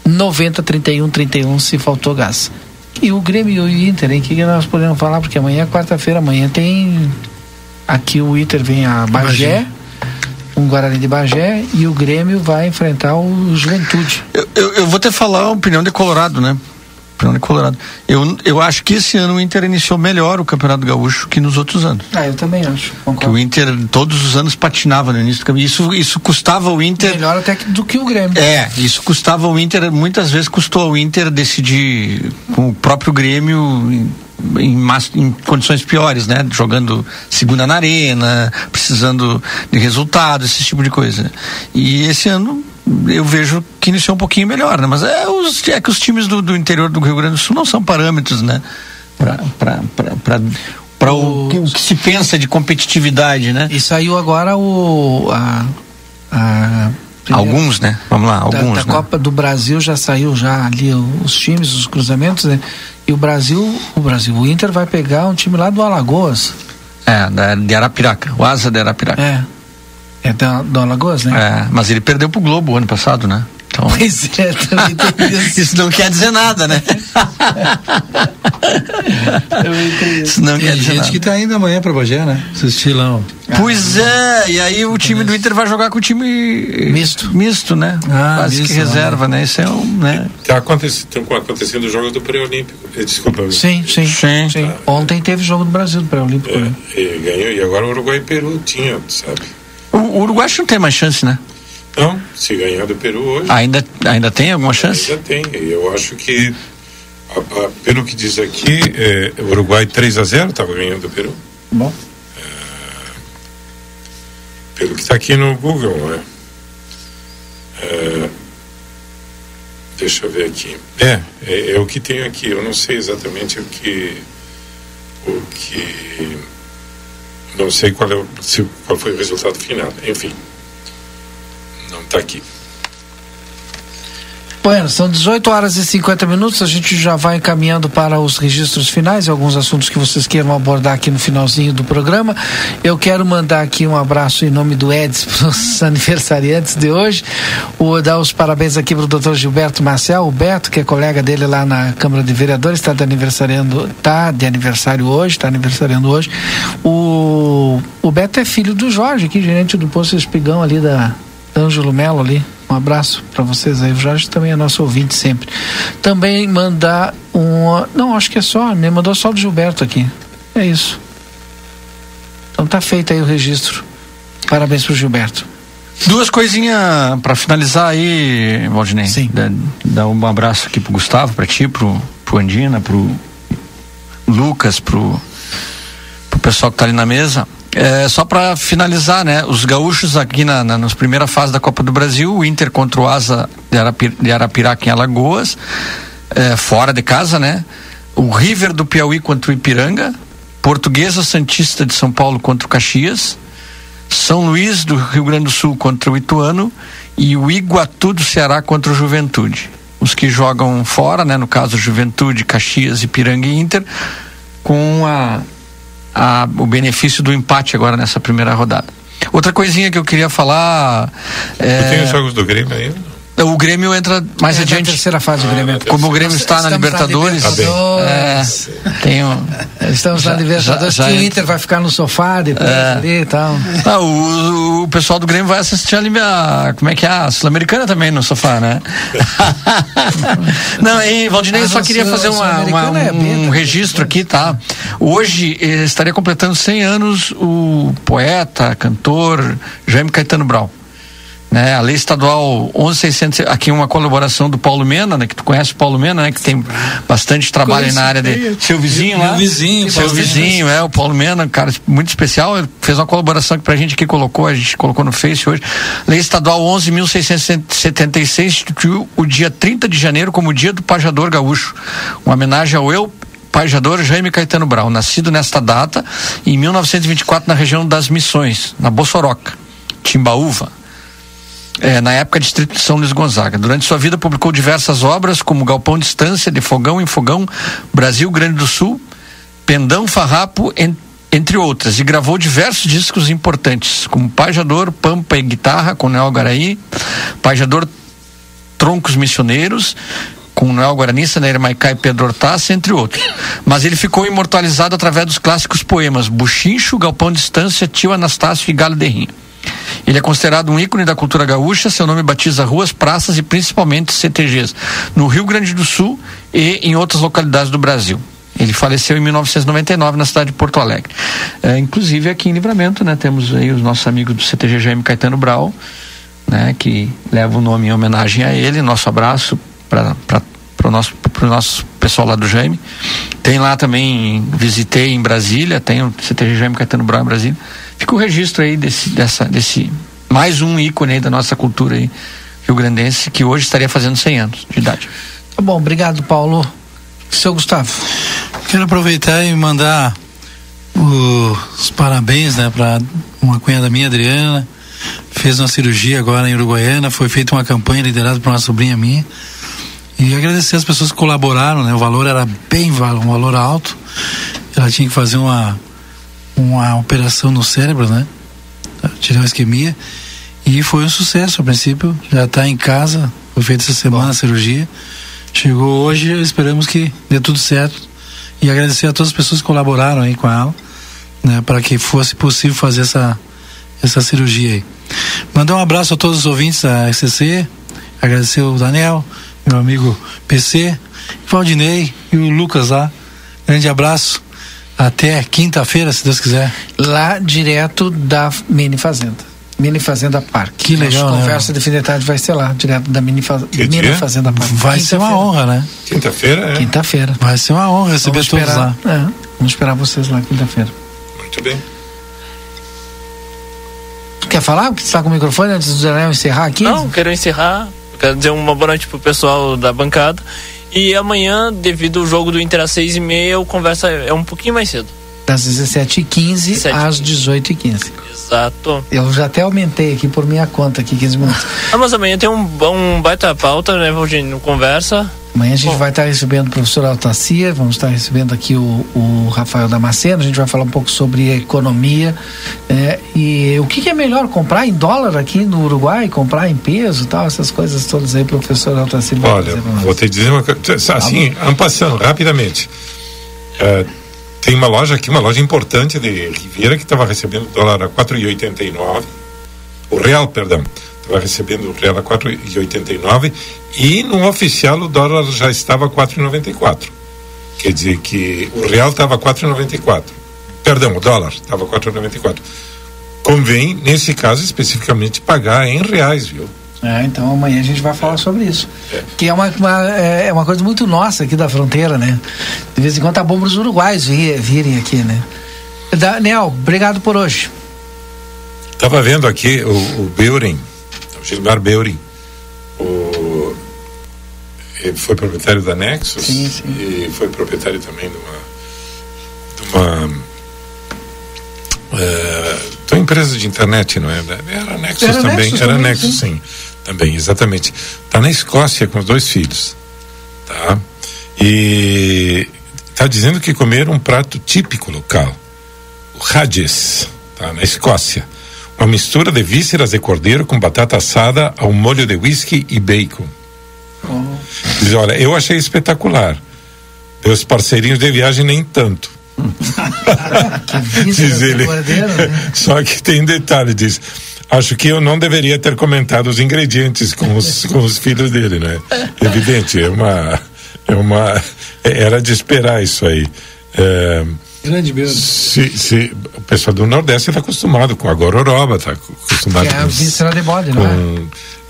90 31 31 se faltou gás. E o Grêmio e o Inter? O que, nós podemos falar? Porque amanhã é quarta-feira, amanhã tem. Aqui o Inter vem a Bagé, um Guarani de Bagé, e o Grêmio vai enfrentar o Juventude. Eu, eu, eu vou te falar a opinião de Colorado, né? Opinião de Colorado. Eu, eu acho que esse ano o Inter iniciou melhor o Campeonato Gaúcho que nos outros anos. Ah, eu também acho. Que o Inter todos os anos patinava no início do campeonato. Isso, isso custava o Inter. Melhor até que- do que o Grêmio. É, isso custava o Inter, muitas vezes custou ao Inter decidir com o próprio Grêmio em, em condições piores, né? Jogando segunda na arena, precisando de resultado, esse tipo de coisa. E esse ano eu vejo que iniciou um pouquinho melhor, né? Mas é, os, é que os times do, do interior do Rio Grande do Sul não são parâmetros, né? Para o, que- o que se pensa de competitividade, né? E saiu agora o. A, a primeira- Alguns, né? Vamos lá, da, alguns, da né? Copa do Brasil já saiu já ali os times, os cruzamentos, né? E o Brasil, o Brasil, o Inter vai pegar um time lá do Alagoas. É, da, de Arapiraca, o Asa de Arapiraca. É. É da, do Alagoas, né? É, mas ele perdeu pro Globo ano passado, né? Então, Pois é, também tem isso. isso não quer dizer nada, né? Isso não Tem quer dizer gente nada. que tá indo amanhã pra Bagé, né? Ó. Pois é, e aí o time do Inter vai jogar com o time misto, misto né? Ah, Quase misto, que reserva, né? Isso é um, né? Tá acontecendo, estão acontecendo os jogos do pré-olímpico. Eh, Desculpa. Sim, sim, sim. Ontem teve jogo do Brasil do pré-olímpico, né? E ganhou, e agora o Uruguai e Peru tinha, sabe? O, o Uruguai acho que não tem mais chance, né? Não, se ganhar do Peru hoje. Ainda, ainda tem alguma chance? Ainda tem. E eu acho que, a- a- pelo que diz aqui, eh, o Uruguai 3 a 0 estava ganhando do Peru. Bom. Pelo que está aqui no Google, né? Eh, deixa eu ver aqui. É, é, é o que tem aqui. Eu não sei exatamente o que. O que. Não sei qual, é se, qual foi o resultado final. Enfim. Não está aqui. Bueno, são 18 horas e 50 minutos. A gente já vai encaminhando para os registros finais e alguns assuntos que vocês queiram abordar aqui no finalzinho do programa. Eu quero mandar aqui um abraço em nome do Eds para os aniversariantes de hoje. O, dar os parabéns aqui para o doutor Gilberto Marcel, o Beto, que é colega dele lá na Câmara de Vereadores, está de aniversariando, tá de aniversário hoje, está aniversariando hoje. O, o Beto é filho do Jorge, aqui, gerente do posto Espigão ali da Ângelo Melo ali. Um abraço para vocês aí. O Jorge também é nosso ouvinte sempre. Também mandar um. Não, acho que é só. Me mandou só do Gilberto aqui. É isso. Então tá feito aí o registro. Parabéns pro Gilberto. Duas coisinhas para finalizar aí, Valdinei. Sim. Dá, dá um abraço aqui pro Gustavo, para ti, pro, pro Andina, pro Lucas, pro, pro pessoal que tá ali na mesa. É, só para finalizar, né? Os gaúchos aqui na, na, nas primeira fase da Copa do Brasil, o Inter contra o Asa de, Arapir, de Arapiraca em Alagoas, é, fora de casa, né? O River do Piauí contra o Ipiranga, Portuguesa Santista de São Paulo contra o Caxias, São Luís do Rio Grande do Sul contra o Ituano e o Iguatu do Ceará contra o Juventude. Os que jogam fora, né? No caso Juventude, Caxias, Ipiranga e Inter, com a a, o benefício do empate agora nessa primeira rodada. Outra coisinha que eu queria falar. É... Tem os jogos do Grêmio aí? O Grêmio entra mais é adiante. terceira fase do Grêmio. Como o Grêmio está na Libertadores. Na Libertadores. É, tenho, Estamos já, na Libertadores. já- já que o Inter vai ficar no sofá depois É. ali e tal. Ah, o, o pessoal do Grêmio vai assistir a, como é que é, a Sul-Americana também no sofá, né? Não, e Valdinei, eu só Ah, queria Sul- fazer uma, uma- é um registro aqui, tá? Hoje eh, estaria completando 100 anos o poeta, cantor Jaime Caetano Brau. Né, a lei estadual 11600, aqui uma colaboração do Paulo Mena, né, que tu conhece o Paulo Mena, né, que tem bastante trabalho na área de seu vizinho lá. Meu vizinho, seu Paulo vizinho, é, o Paulo Mena, um cara muito especial, ele fez uma colaboração que pra gente aqui colocou, a gente colocou no Face hoje. Lei estadual 11.676 instituiu o dia 30 de janeiro como o dia do pajador gaúcho, uma homenagem ao eu pajador Jaime Caetano Brau, nascido nesta data em 1924 na região das Missões, na Bossoroca, Timbaúva. É, na época distrito de São Luís Gonzaga. Durante sua vida publicou diversas obras como Galpão de Estância, De Fogão em Fogão, Brasil Grande do Sul, Pendão Farrapo, en- entre outras, e gravou diversos discos importantes, como Pajador, Pampa e Guitarra, com Noel Garaí, Pajador Troncos Missioneiros, com Noel Guarani, Saneira Maicá e Pedro Hortaça, entre outros. Mas ele ficou imortalizado através dos clássicos poemas Buchincho, Galpão de Estância, Tio Anastácio e Galo de Rim. Ele é considerado um ícone da cultura gaúcha, seu nome batiza ruas, praças e principalmente CTGs, no Rio Grande do Sul e em outras localidades do Brasil. Ele faleceu em 1999 na cidade de Porto Alegre. É, inclusive aqui em Livramento, né, temos aí os nossos amigos do CTG Jaime Caetano Brau, né, que leva o nome em homenagem a ele. Nosso abraço para o nosso, pro nosso pessoal lá do Jaime. Tem lá também, visitei em Brasília, tem o CTG Jaime Caetano Brau em Brasília. Fica o registro aí desse, dessa, desse mais um ícone aí da nossa cultura aí, rio-grandense, que hoje estaria fazendo 100 anos de idade. Tá bom, obrigado, Paulo. Seu Gustavo. Quero aproveitar e mandar os parabéns, né, para uma cunhada minha, Adriana, fez uma cirurgia agora em Uruguaiana, foi feita uma campanha liderada por uma sobrinha minha. E agradecer as pessoas que colaboraram, né? O valor era bem um valor alto. Ela tinha que fazer uma uma operação no cérebro, né? Tirar uma isquemia. E foi um sucesso a princípio. Já está em casa. Foi feita essa semana a cirurgia. Chegou hoje, esperamos que dê tudo certo. E agradecer a todas as pessoas que colaboraram aí com ela, né? Para que fosse possível fazer essa, essa cirurgia aí. Mandar um abraço a todos os ouvintes da SCC. Agradecer o Daniel, meu amigo PC, Valdinei e o Lucas lá. Grande abraço. Até quinta-feira, se Deus quiser. Lá direto da Mini Fazenda. Mini Fazenda Parque. Que legal, Nossa né? conversa de fim de tarde vai ser lá, direto da Mini, fa Que Mini dia? Fazenda Parque. Vai ser uma honra, né? Quinta-feira, é? Quinta-feira. Vai ser uma honra receber Vamos todos lá. esperar, é, vamos esperar vocês lá quinta-feira. Muito bem. Quer falar? Porque você está com o microfone antes do Daniel encerrar aqui? Não, quero encerrar. Quero dizer uma boa noite pro pessoal da bancada. E amanhã, devido ao jogo do Inter às seis e meia, o conversa é um pouquinho mais cedo. Das 17h15 17h15. às 18h15. Exato. Eu já até aumentei aqui por minha conta aqui 15 minutos. Ah, mas amanhã tem um, um baita pauta, né, Valdir? No Conversa. Amanhã a gente vai estar recebendo o professor Altacia, vamos estar recebendo aqui o, o Rafael Damasceno, a gente vai falar um pouco sobre economia. é, e o que, que é melhor, comprar em dólar aqui no Uruguai, comprar em peso e tal, essas coisas todas aí, professor Altacia. Olha, vou te dizer uma coisa, assim, ampassando, rapidamente. É, tem uma loja aqui, uma loja importante de Ribeira que estava recebendo dólar a 4,89, o real, perdão, estava recebendo o real a 4,89 e no oficial o dólar já estava a 4,94. Quer dizer que o real estava a 4,94. Perdão, o dólar estava a 4,94. Convém, nesse caso especificamente, pagar em reais, viu? É, então amanhã a gente vai falar sobre isso. Que é uma, uma- é é uma coisa muito nossa aqui da fronteira, né? De vez em quando tá bom para os uruguais vir, virem aqui, né? Daniel, obrigado por hoje. Estava vendo aqui o, o Beuren, o Gilmar o, ele foi proprietário da Nexus e foi proprietário também de uma, de uma, eh, de uma empresa de internet, não é? Era Nexus Era também, Nexus era também, Nexus sim. sim, também, exatamente. Está na Escócia com os dois filhos, tá? E está dizendo que comeram um prato típico local, o Hadges, tá? Na Escócia. Uma mistura de vísceras de cordeiro com batata assada ao molho de whisky e bacon. Diz, olha, eu achei espetacular. Meus parceirinhos de viagem nem tanto. diz ele. Só que tem um detalhe, diz. Acho que eu não deveria ter comentado os ingredientes com os, com os filhos dele, né? Evidente, é uma, é uma, era de esperar isso aí. É, Grande mesmo. se, se, o pessoal do Nordeste está acostumado com a gororoba, está acostumado Que é com, a de bode, não é?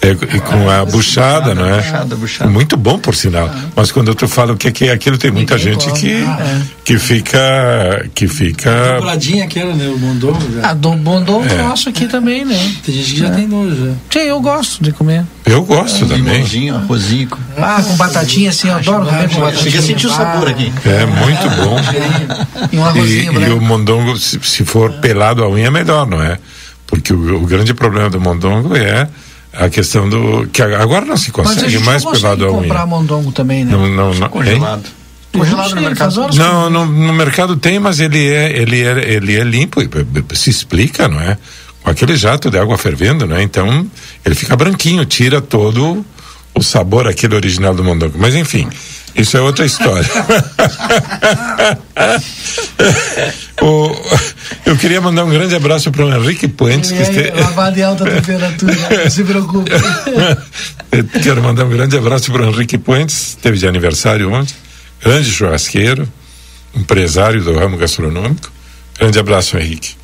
Com, é, e com a buchada, não é? buchada, buchada. Muito bom, por sinal. Mas quando tu fala o que que é aquilo, tem muita gente que, que fica. que fica. Dobradinha aquela, né? O mondongo já. Ah, do bondom É. nosso aqui também, né? Tem gente que já tem nojo, já. Sim, eu gosto de comer. Eu gosto também. Limãozinho, arrozinho. Ah, com batatinha assim, eu adoro comer com batatinha. Chega a sentir o sabor aqui. É muito bom. E um E, arrozinho e o mondongo, se, se for pelado a unha, é melhor, não é? Porque o, o grande problema do mondongo é a questão do. que agora não se Mas a consegue gente mais não consegue pelado a comprar unha. mondongo também, né? Não, não, não, Congelado. Congelado no mercado. Não, no, no mercado tem, mas ele é, ele é, ele é limpo, e, se explica, não é? Com aquele jato de água fervendo, não é? Então, ele fica branquinho, tira todo o sabor aquele original do mondongo. Mas enfim, isso é outra história. O- eu queria mandar um grande abraço para o Henrique Puentes, que este... Em alta temperatura, não se preocupe. Eu quero mandar um grande abraço para o Henrique Puentes, teve de aniversário ontem, grande churrasqueiro, empresário do ramo gastronômico. Grande abraço, Henrique.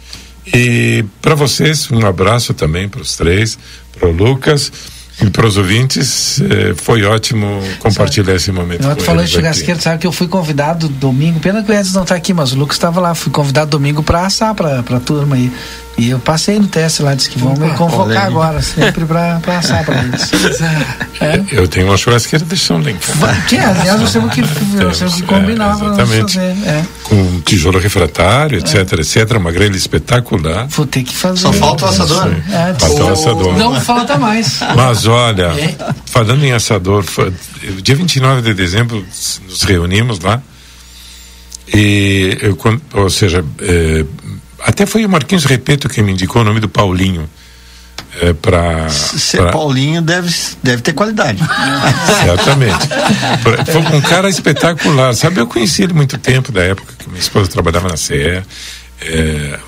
E para vocês, um abraço também para os três, para o Lucas e para os ouvintes. Eh, foi ótimo compartilhar esse momento. Com falou em eles aqui. churrasqueiro, sabe que eu fui convidado domingo, pena que o Edson não tá aqui, mas o Lucas estava lá, fui convidado domingo para assar pra, pra turma aí. E eu passei no teste lá, disse que vão me convocar agora, sempre pra, pra assar pra eles. É. Eu tenho uma churrasqueira de São. Tinha, aliás, nós temos que, nós temos que combinar pra nós exatamente. fazer. É. Com tijolo refratário, etc, etc. Uma grelha espetacular. Vou ter que fazer. Só falta o assador. É, Falta o assador. Não falta mais. Mas olha, falando em assador, dia 29 de dezembro nos reunimos lá e eu, ou seja, eh, até foi o Marquinhos Repeto que me indicou o nome do Paulinho eh, para Ser Paulinho deve, deve ter qualidade. Exatamente. Pra- Foi um cara espetacular. Sabe, eu conheci ele muito tempo, da época que minha esposa trabalhava na CE. é, é,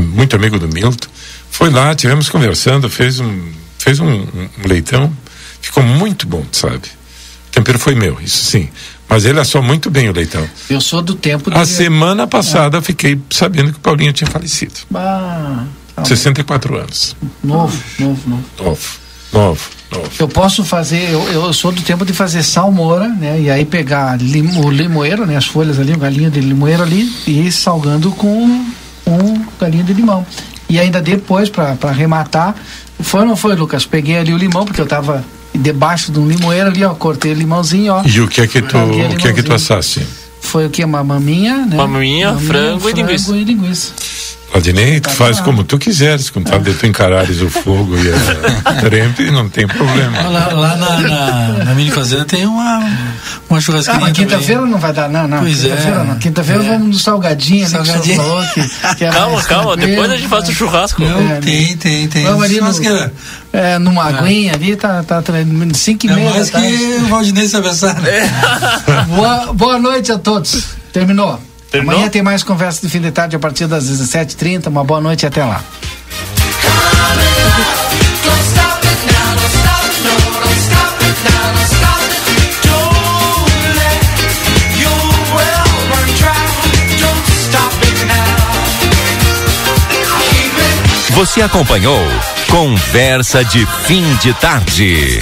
muito amigo do Milton. Foi lá, tivemos conversando, fez um, fez um, um- um leitão. Ficou muito bom, sabe? O tempero foi meu, isso sim. Mas ele assou muito bem o leitão. Eu sou do tempo de. A semana passada eu fiquei sabendo que o Paulinho tinha falecido. Ah, tá 64 anos. novo, novo, novo. Novo, novo, novo. Eu posso fazer, eu, eu sou do tempo de fazer salmoura, né? E aí pegar lim, o limoeiro, né? As folhas ali, o galinho de limoeiro ali, e ir salgando com um galinho de limão. E ainda depois, para arrematar, foi ou não foi, Lucas? Peguei ali o limão, porque eu tava debaixo de um limoeiro ali, ó, cortei o limãozinho, ó. E o que é que tu, o que é que tu assaste? Foi o que? Uma maminha, né? Maminha, frango e linguiça. e linguiça. Valdinei, tu faz como tu quiseres, contanto de tu encarares o fogo e a trempe, não tem problema. Lá, lá na, na, na mini fazenda tem uma, uma Ah, churrasqueirinha mas quinta-feira não vai dar, não, não. Pois é. quinta-feira não. Quinta-feira É. vamos no salgadinho Salgadinho. falou que, que é Calma, calma, depois a gente faz o churrasco. Não, É, tem, tem, tem. Vamos ali no, é, numa aguinha ali, tá, tá tre- cinco e É meia mais que o Valdinei sabe assar. né? boa, boa noite a todos. Terminou. Terminou? Amanhã tem mais conversa de fim de tarde a partir das 17h30. Uma boa noite e até lá. Você acompanhou Conversa de Fim de Tarde.